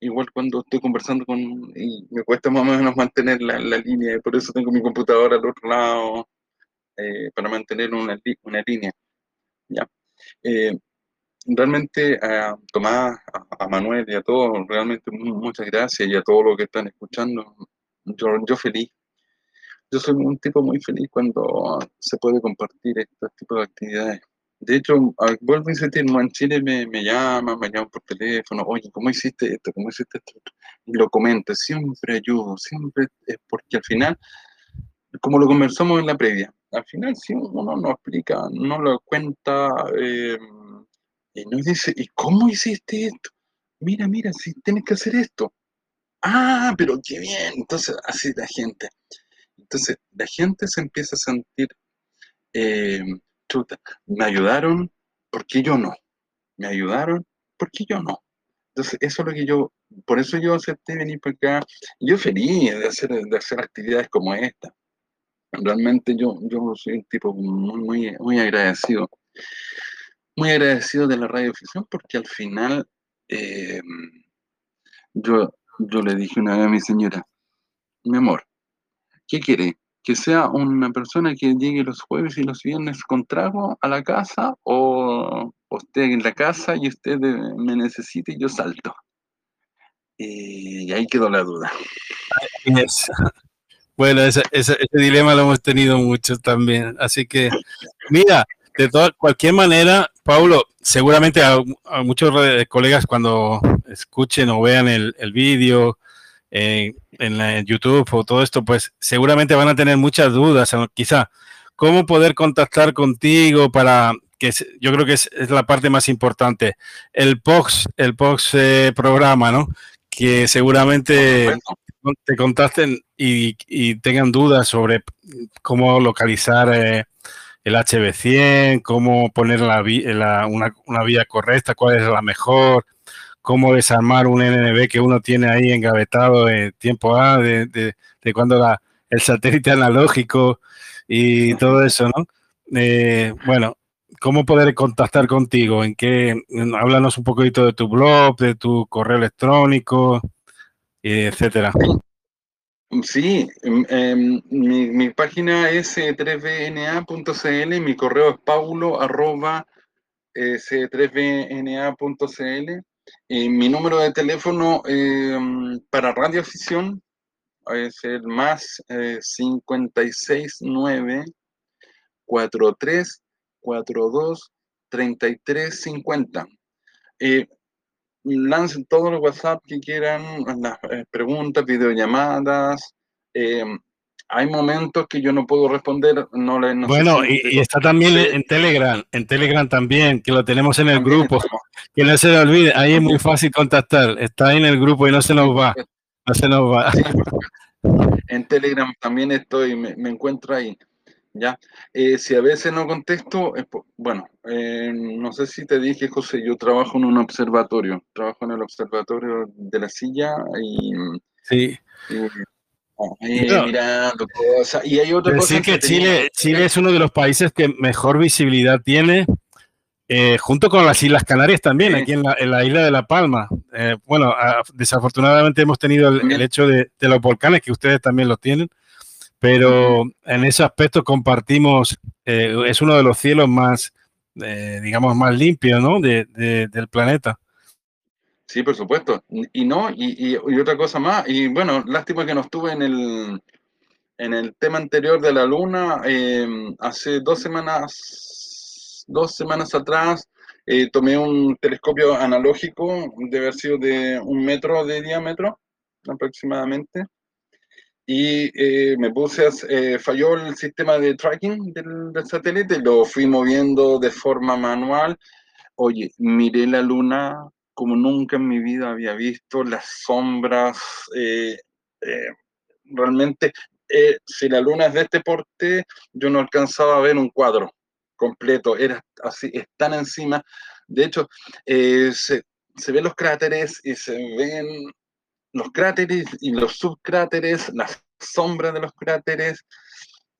Igual cuando estoy conversando con, y me cuesta más o menos mantener la, la línea, por eso tengo mi computadora al otro lado, eh, para mantener una, una línea. ¿ya? Eh, realmente a Tomás, a, Manuel y a todos, realmente muchas gracias y a todos los que están escuchando. Yo, yo feliz. Yo soy un tipo muy feliz cuando se puede compartir este tipo de actividades. De hecho, vuelvo a insistir, en Chile me, me llaman, me llaman por teléfono, oye, ¿cómo hiciste esto? ¿Cómo hiciste esto? Y lo comento, siempre ayudo, siempre es porque al final, como lo conversamos en la previa, al final si uno no explica, no lo cuenta, eh, y nos dice, ¿y cómo hiciste esto? Mira, mira, si tienes que hacer esto. Ah, pero qué bien. Entonces, así la gente. Entonces, la gente se empieza a sentir, eh, chuta, me ayudaron, ¿por qué yo no? Me ayudaron, ¿por qué yo no? Entonces, eso es lo que yo, por eso yo acepté venir para acá. Yo feliz de hacer, de hacer actividades como esta. Realmente yo, yo soy un tipo muy, muy, muy agradecido muy agradecido de la radioficción porque al final eh, yo, yo le dije una vez a mi señora, mi amor, ¿qué quiere? ¿Que sea una persona que llegue los jueves y los viernes con trago a la casa o usted en la casa y usted me necesite y yo salto? Y ahí quedó la duda. Bueno, ese, ese, dilema lo hemos tenido muchos también. Así que, mira, de toda, cualquier manera, Paulo, seguramente a, muchos colegas cuando escuchen o vean el, el vídeo eh, en, YouTube o todo esto, pues seguramente van a tener muchas dudas. Quizá, ¿cómo poder contactar contigo para que yo creo que es, la parte más importante? El POX, el POX eh, programa, ¿no? Que seguramente te contacten y, y, tengan dudas sobre cómo localizar eh, el HB100, cómo poner la, una, vía correcta, cuál es la mejor, cómo desarmar un NNB que uno tiene ahí engavetado en tiempo A, de, de, cuando la, el satélite analógico y todo eso, ¿no? Eh, bueno, ¿cómo poder contactar contigo? ¿En qué? Háblanos un poquito de tu blog, de tu correo electrónico, etcétera. Sí, em, em, mi, página es 3bna.cl, mi correo es paulo arroba 3bna.cl, y mi número de teléfono em, para radioafición es el más 569 43 42 33 50 lancen todos los WhatsApp que quieran, las eh, preguntas, videollamadas. Eh, hay momentos que yo no puedo responder, no le Bueno, y, está también en Telegram, en Telegram también, que lo tenemos en el grupo. Que no se le olvide, ahí es muy fácil contactar. Está ahí en el grupo y no se nos va. No se nos va. en Telegram también estoy, me encuentro ahí. ¿Ya? Eh, si a veces no contesto, bueno, eh, no sé si te dije, José, yo trabajo en un observatorio, trabajo en el observatorio de la silla y... Sí. mirando cosas. Y hay otra cosa. que, Chile, Chile es uno de los países que mejor visibilidad tiene, eh, junto con las Islas Canarias también, aquí en la, isla de La Palma. bueno, desafortunadamente hemos tenido el, hecho de, de, los volcanes, que ustedes también los tienen, pero en ese aspecto compartimos, eh, es uno de los cielos más, digamos, más limpio, ¿no? del planeta. Sí, por supuesto. Y no, y, otra cosa más, y bueno, lástima que no estuve en el, en el tema anterior de la luna, em, hace dos semanas, dos semanas atrás, eh, tomé un telescopio analógico de haber sido de un metro de diámetro aproximadamente y eh, me puse, eh, falló el sistema de tracking del, del, satélite, lo fui moviendo de forma manual. Oye, miré la luna como nunca en mi vida había visto, las sombras, realmente eh, si la luna es de este porte, yo no alcanzaba a ver un cuadro completo, era así, están encima. De hecho, eh, se, ven los cráteres y se ven los cráteres y los subcráteres, las sombras de los cráteres.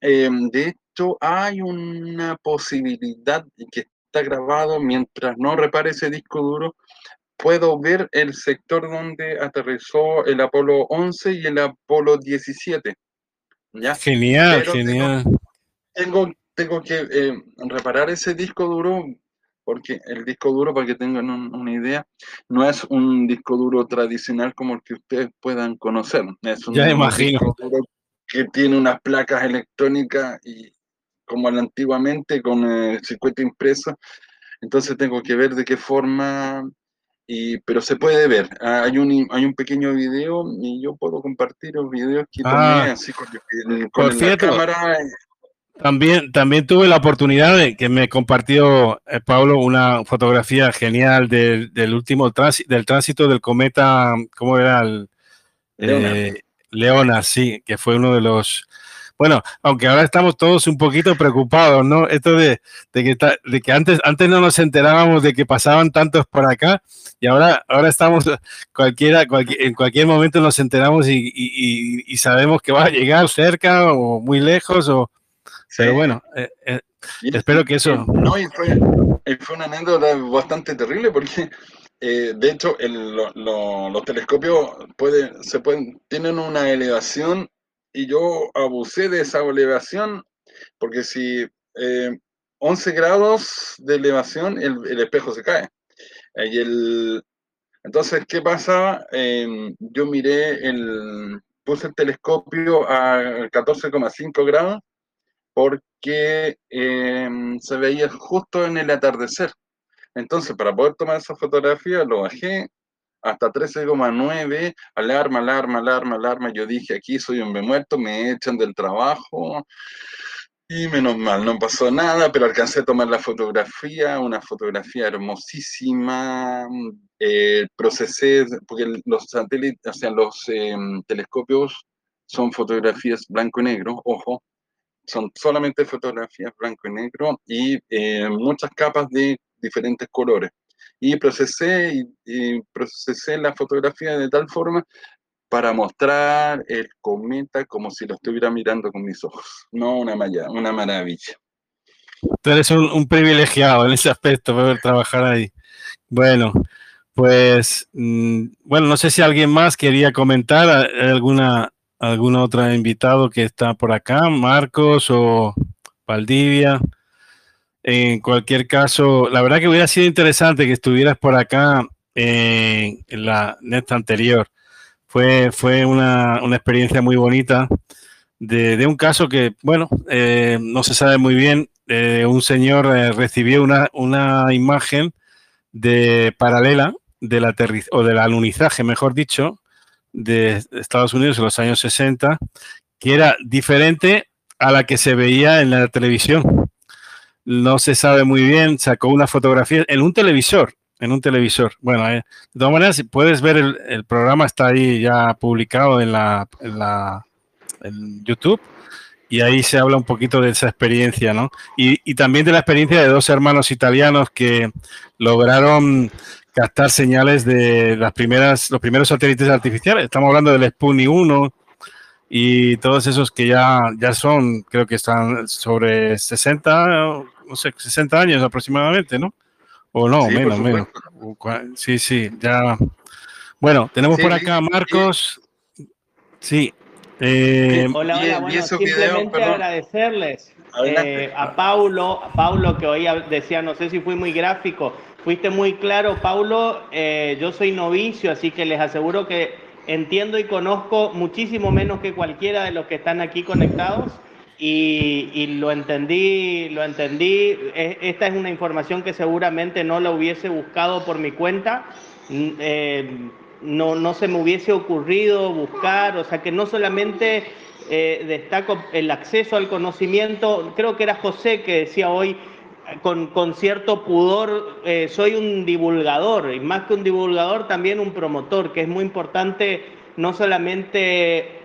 Eh, de hecho, hay una posibilidad que está grabado mientras no repare ese disco duro. Puedo ver el sector donde aterrizó el Apolo 11 y el Apolo 17 Genial, genial. Tengo, tengo, que eh, reparar ese disco duro, porque el disco duro, para que tengan una idea, no es un disco duro tradicional como el que ustedes puedan conocer. Es un ya imagino. que tiene unas placas electrónicas y como antiguamente con el circuito impreso. Entonces tengo que ver de qué forma pero se puede ver. Ah, hay un, hay un pequeño video y yo puedo compartir los videos que tomé ah, así con, la cámara. También, también tuve la oportunidad de que me compartió eh, Pablo una fotografía genial del, del último tránsito, del tránsito del cometa, ¿cómo era? El, eh, Leona, sí, que fue uno de los bueno, aunque ahora estamos todos un poquito preocupados, ¿no? Esto de, que, de que antes, antes no nos enterábamos de que pasaban tantos por acá y ahora, ahora estamos, cualquiera, en cualquier momento nos enteramos y, sabemos que va a llegar cerca o muy lejos, o, pero bueno, eh, eh, espero que eso... No, y fue, fue una anécdota bastante terrible porque... Eh, de hecho, los telescopios pueden, se pueden, tienen una elevación y yo abusé de esa elevación, porque si 11 eh, grados de elevación, el, espejo se cae. Y el, entonces, ¿qué pasaba? Em, yo miré, el, puse el telescopio a 14,5 grados porque em, se veía justo en el atardecer. Entonces, para poder tomar esa fotografía, lo bajé hasta 13,9, alarma, alarma, alarma, alarma. Yo dije, aquí soy un muerto, me echan del trabajo. Y menos mal, no pasó nada, pero alcancé a tomar la fotografía, una fotografía hermosísima. Procesé, porque los satélites, o sea, los em, telescopios son fotografías blanco y negro, ojo, son solamente fotografías blanco y negro y eh, muchas capas de diferentes colores y procesé, y, procesé la fotografía de tal forma para mostrar el cometa como si lo estuviera mirando con mis ojos. No, una, una maravilla. Tú eres un, privilegiado en ese aspecto, poder trabajar ahí. Bueno, pues, mm, bueno, no sé si alguien más quería comentar, alguna, algún otro invitado que está por acá, Marcos o Valdivia. En cualquier caso, la verdad que hubiera sido interesante que estuvieras por acá en la neta anterior. Fue, fue una, experiencia muy bonita de, un caso que, bueno, eh, no se sabe muy bien. Eh, un señor eh, recibió una, una imagen de paralela del o del alunizaje, mejor dicho, de Estados Unidos en los años 60, que era diferente a la que se veía en la televisión no se sabe muy bien, sacó una fotografía en un televisor, en un televisor. Bueno, eh, de todas maneras, puedes ver el, programa, está ahí ya publicado en la, en YouTube y ahí se habla un poquito de esa experiencia, ¿no? Y, también de la experiencia de dos hermanos italianos que lograron captar señales de las primeras, los primeros satélites artificiales. Estamos hablando del Sputnik 1 y todos esos que ya, ya son, creo que están sobre 60 no sé, 60 años aproximadamente, ¿no? O no, menos, menos. Sí, sí, ya. Bueno, tenemos por acá a Marcos. Sí. Eh, hola, hola, bueno, simplemente agradecerles, eh, a Paulo, Paulo que hoy decía, no sé si fui muy gráfico, fuiste muy claro, Paulo, eh, yo soy novicio, así que les aseguro que entiendo y conozco muchísimo menos que cualquiera de los que están aquí conectados. Y, lo entendí, lo entendí. E, esta es una información que seguramente no la hubiese buscado por mi cuenta. Eh, no, no se me hubiese ocurrido buscar, o sea que no solamente eh, destaco el acceso al conocimiento, creo que era José que decía hoy con, con cierto pudor, eh, soy un divulgador, y más que un divulgador, también un promotor, que es muy importante no solamente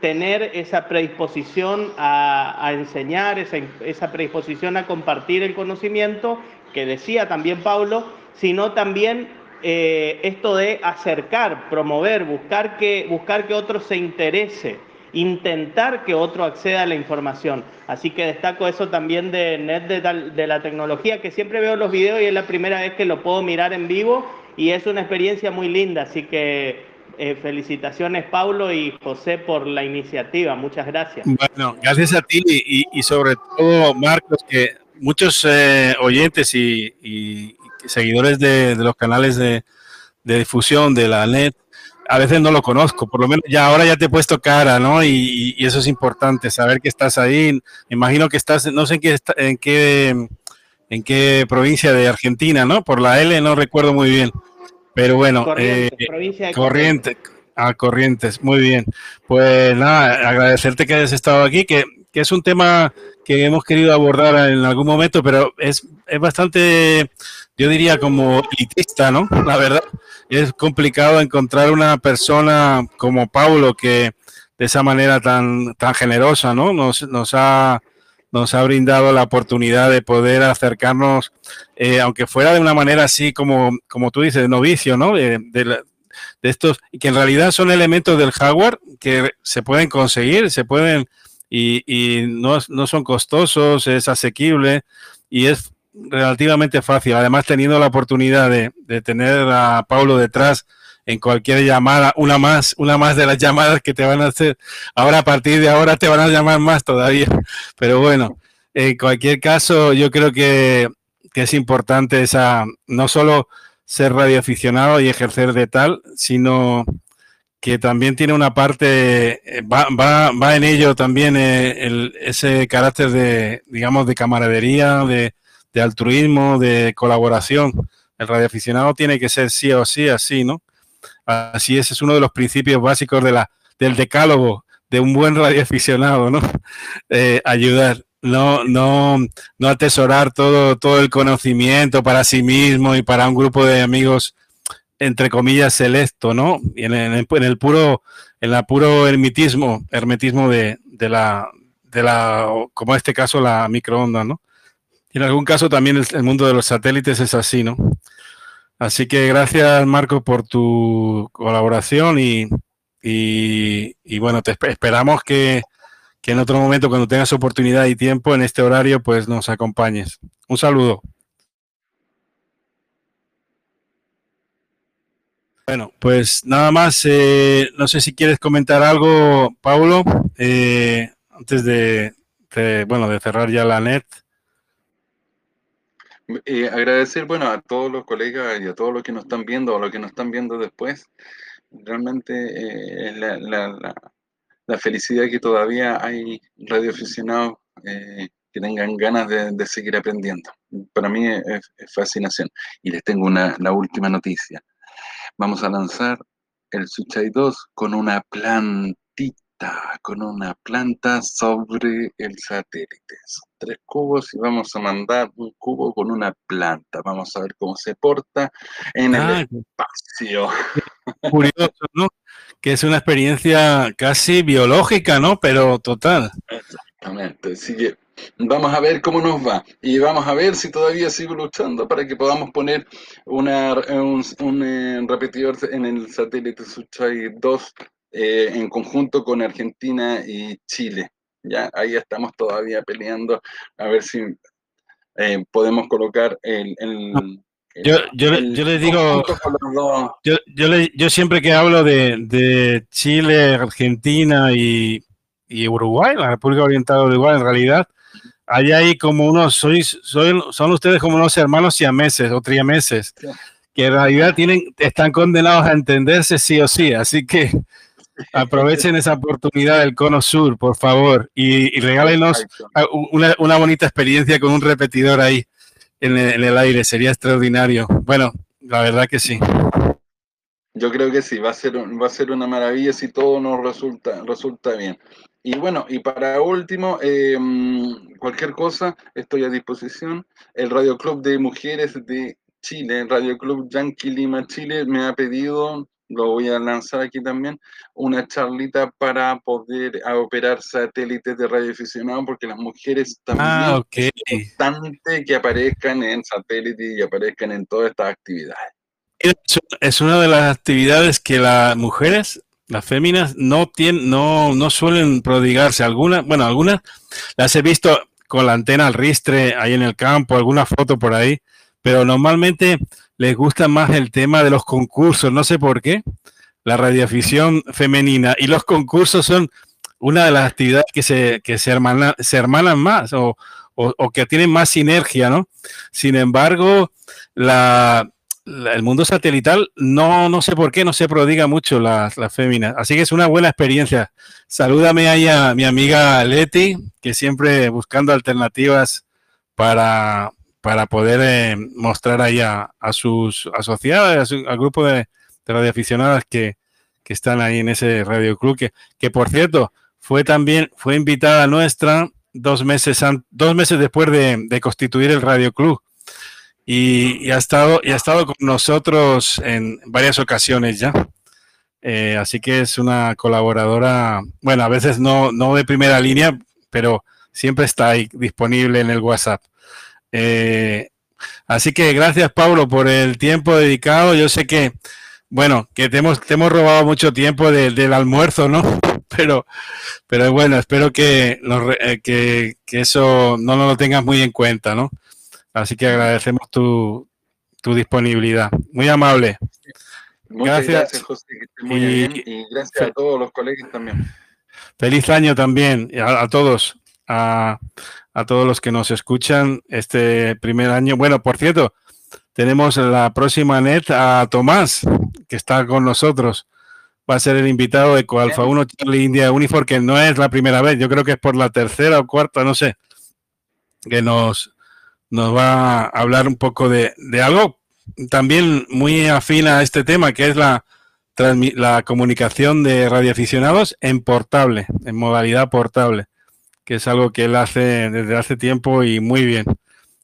tener esa predisposición a, enseñar, esa, esa predisposición a compartir el conocimiento, que decía también Pablo, sino también eh, esto de acercar, promover, buscar que, buscar que otro se interese, intentar que otro acceda a la información. Así que destaco eso también de Net de, la tecnología, que siempre veo los videos y es la primera vez que lo puedo mirar en vivo y es una experiencia muy linda. Así que eh, felicitaciones Paulo y José por la iniciativa. Muchas gracias. Bueno, gracias a ti y, sobre todo Marcos, que muchos eh, oyentes y seguidores de, los canales de, difusión de la net, a veces no lo conozco, por lo menos ya ahora ya te he puesto cara, ¿no? Y, eso es importante, saber que estás ahí. Me imagino que estás, no sé en qué, en qué, en qué provincia de Argentina, ¿no? Por la L no recuerdo muy bien. Pero bueno, Corrientes, eh, provincia de Corrientes. A Corrientes, muy bien. Pues nada, agradecerte que hayas estado aquí, que, que es un tema que hemos querido abordar en algún momento, pero es, es bastante yo diría como elitista, ¿no? La verdad, es complicado encontrar una persona como Paulo que de esa manera tan, tan generosa, ¿no? Nos, nos, ha, nos ha brindado la oportunidad de poder acercarnos, eh, aunque fuera de una manera así como, como tú dices, de novicio, ¿no? De, de, estos, y que en realidad son elementos del hardware que se pueden conseguir, se pueden, y, y no, no son costosos, es asequible y es relativamente fácil. Además, teniendo la oportunidad de, tener a Paulo detrás en cualquier llamada, una más, una más de las llamadas que te van a hacer. Ahora, a partir de ahora, te van a llamar más todavía. [laughs] Pero bueno, en cualquier caso, yo creo que, es importante esa, no solo ser radioaficionado y ejercer de tal, sino que también tiene una parte, eh, va, va, va en ello también eh, ese carácter de, digamos, de camaradería, de, de altruismo, de colaboración. El radioaficionado tiene que ser sí o sí así, ¿no? Así es, es uno de los principios básicos de la, del decálogo de un buen [laughs] radioaficionado, ¿no? Eh, ayudar, no, no, no atesorar todo, todo el conocimiento para sí mismo y para un grupo de amigos, entre comillas, selecto, ¿no? Y en, el, en el puro, en la puro hermetismo, hermetismo de, de la, de la, como en este caso, la microonda, ¿no? En algún caso también el, mundo de los satélites es así, ¿no? Así que gracias, Marco, por tu colaboración y, bueno, te esperamos que, en otro momento, cuando tengas oportunidad y tiempo en este horario, pues nos acompañes. Un saludo. Bueno, pues nada más, eh, no sé si quieres comentar algo, Paulo, eh, antes de, bueno, de cerrar ya la net. Eh, agradecer, bueno, a todos los colegas y a todos los que nos están viendo o los que nos están viendo después. Realmente eh, la, la, la, felicidad que todavía hay radioaficionados eh, que tengan ganas de, seguir aprendiendo. Para mí es, fascinación. Y les tengo una, la última noticia. Vamos a lanzar el Suchai 2 con una plantita con una planta sobre el satélite. Tres cubos y vamos a mandar un cubo con una planta. Vamos a ver cómo se porta en el ah, espacio. [laughs] Curioso, ¿no? Que es una experiencia casi biológica, ¿no? Pero total. Exactamente. Así que vamos a ver cómo nos va. Y vamos a ver si todavía sigo luchando para que podamos poner una, un, un eh, repetidor en el satélite Suchai 2 eh, en conjunto con Argentina y Chile. Ya ahí estamos todavía peleando a ver si eh, podemos colocar el, yo, yo, yo, le digo, yo, yo, le, yo, siempre que hablo de, de Chile, Argentina y, y, Uruguay, la República Oriental de Uruguay, en realidad, hay ahí como unos, sois, son ustedes como unos hermanos siameses o triameses, que en realidad tienen, están condenados a entenderse sí o sí, así que aprovechen esa oportunidad del Cono Sur, por favor, y, y regálenos una, una, bonita experiencia con un repetidor ahí en el, en el aire, sería extraordinario. Bueno, la verdad que sí. Yo creo que sí, va a ser, va a ser una maravilla si todo nos resulta, resulta bien. Y bueno, y para último, em, cualquier cosa, estoy a disposición. El Radio Club de Mujeres de Chile, el Radio Club Yankee Lima Chile, me ha pedido, lo voy a lanzar aquí también, una charlita para poder operar satélites de radioaficionado, porque las mujeres también ah, es importante que aparezcan en satélites y aparezcan en todas estas actividades. Es una de las actividades que las mujeres, las féminas, no tienen, no, no suelen prodigarse. Algunas, bueno, algunas las he visto con la antena al ristre ahí en el campo, alguna foto por ahí, pero normalmente les gusta más el tema de los concursos, no sé por qué. La radioafición femenina y los concursos son una de las actividades que se, que se, hermanan, más o, o, que tienen más sinergia, ¿no? Sin embargo, la, el mundo satelital no, no sé por qué, no se prodiga mucho las, las féminas. Así que es una buena experiencia. Salúdame ahí a mi amiga Leti, que siempre buscando alternativas para, para poder eh, mostrar ahí a, a sus asociadas, al grupo de, radioaficionadas que, están ahí en ese radio club, que, que por cierto fue también, fue invitada nuestra dos meses, dos meses después de, de constituir el radio club y, ha estado, y ha estado con nosotros en varias ocasiones ya. Eh, así que es una colaboradora, bueno, a veces no, no de primera línea, pero siempre está ahí disponible en el WhatsApp. Eh, así que gracias, Pablo, por el tiempo dedicado. Yo sé que, bueno, que te hemos, te hemos robado mucho tiempo de, del almuerzo, ¿no? [laughs] Pero, pero bueno, espero que, eh, que, que eso no nos lo tengas muy en cuenta, ¿no? Así que agradecemos tu, tu disponibilidad. Muy amable. Muchas gracias, gracias José, que esté muy y, bien. Y gracias a todos los colegas también. Feliz año también a, a todos, a, a, todos los que nos escuchan este primer año. Bueno, por cierto, tenemos la próxima net a Tomás, que está con nosotros. Va a ser el invitado de Coalfa 1 Charlie India Unifor, que no es la primera vez, yo creo que es por la tercera o cuarta, no sé, que nos, nos va a hablar un poco de, de algo también muy afín a este tema, que es la, la comunicación de radioaficionados en portable, en modalidad portable, que es algo que él hace desde hace tiempo y muy bien.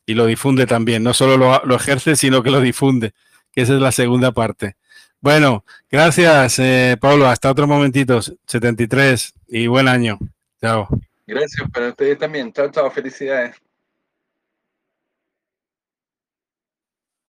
Y lo difunde también, no solo lo, lo ejerce, sino que lo difunde, que esa es la segunda parte. Bueno, gracias, eh, Pablo. Hasta otros momentitos. 73 y buen año. Chao. Gracias para ustedes también. Chao, chao. Felicidades.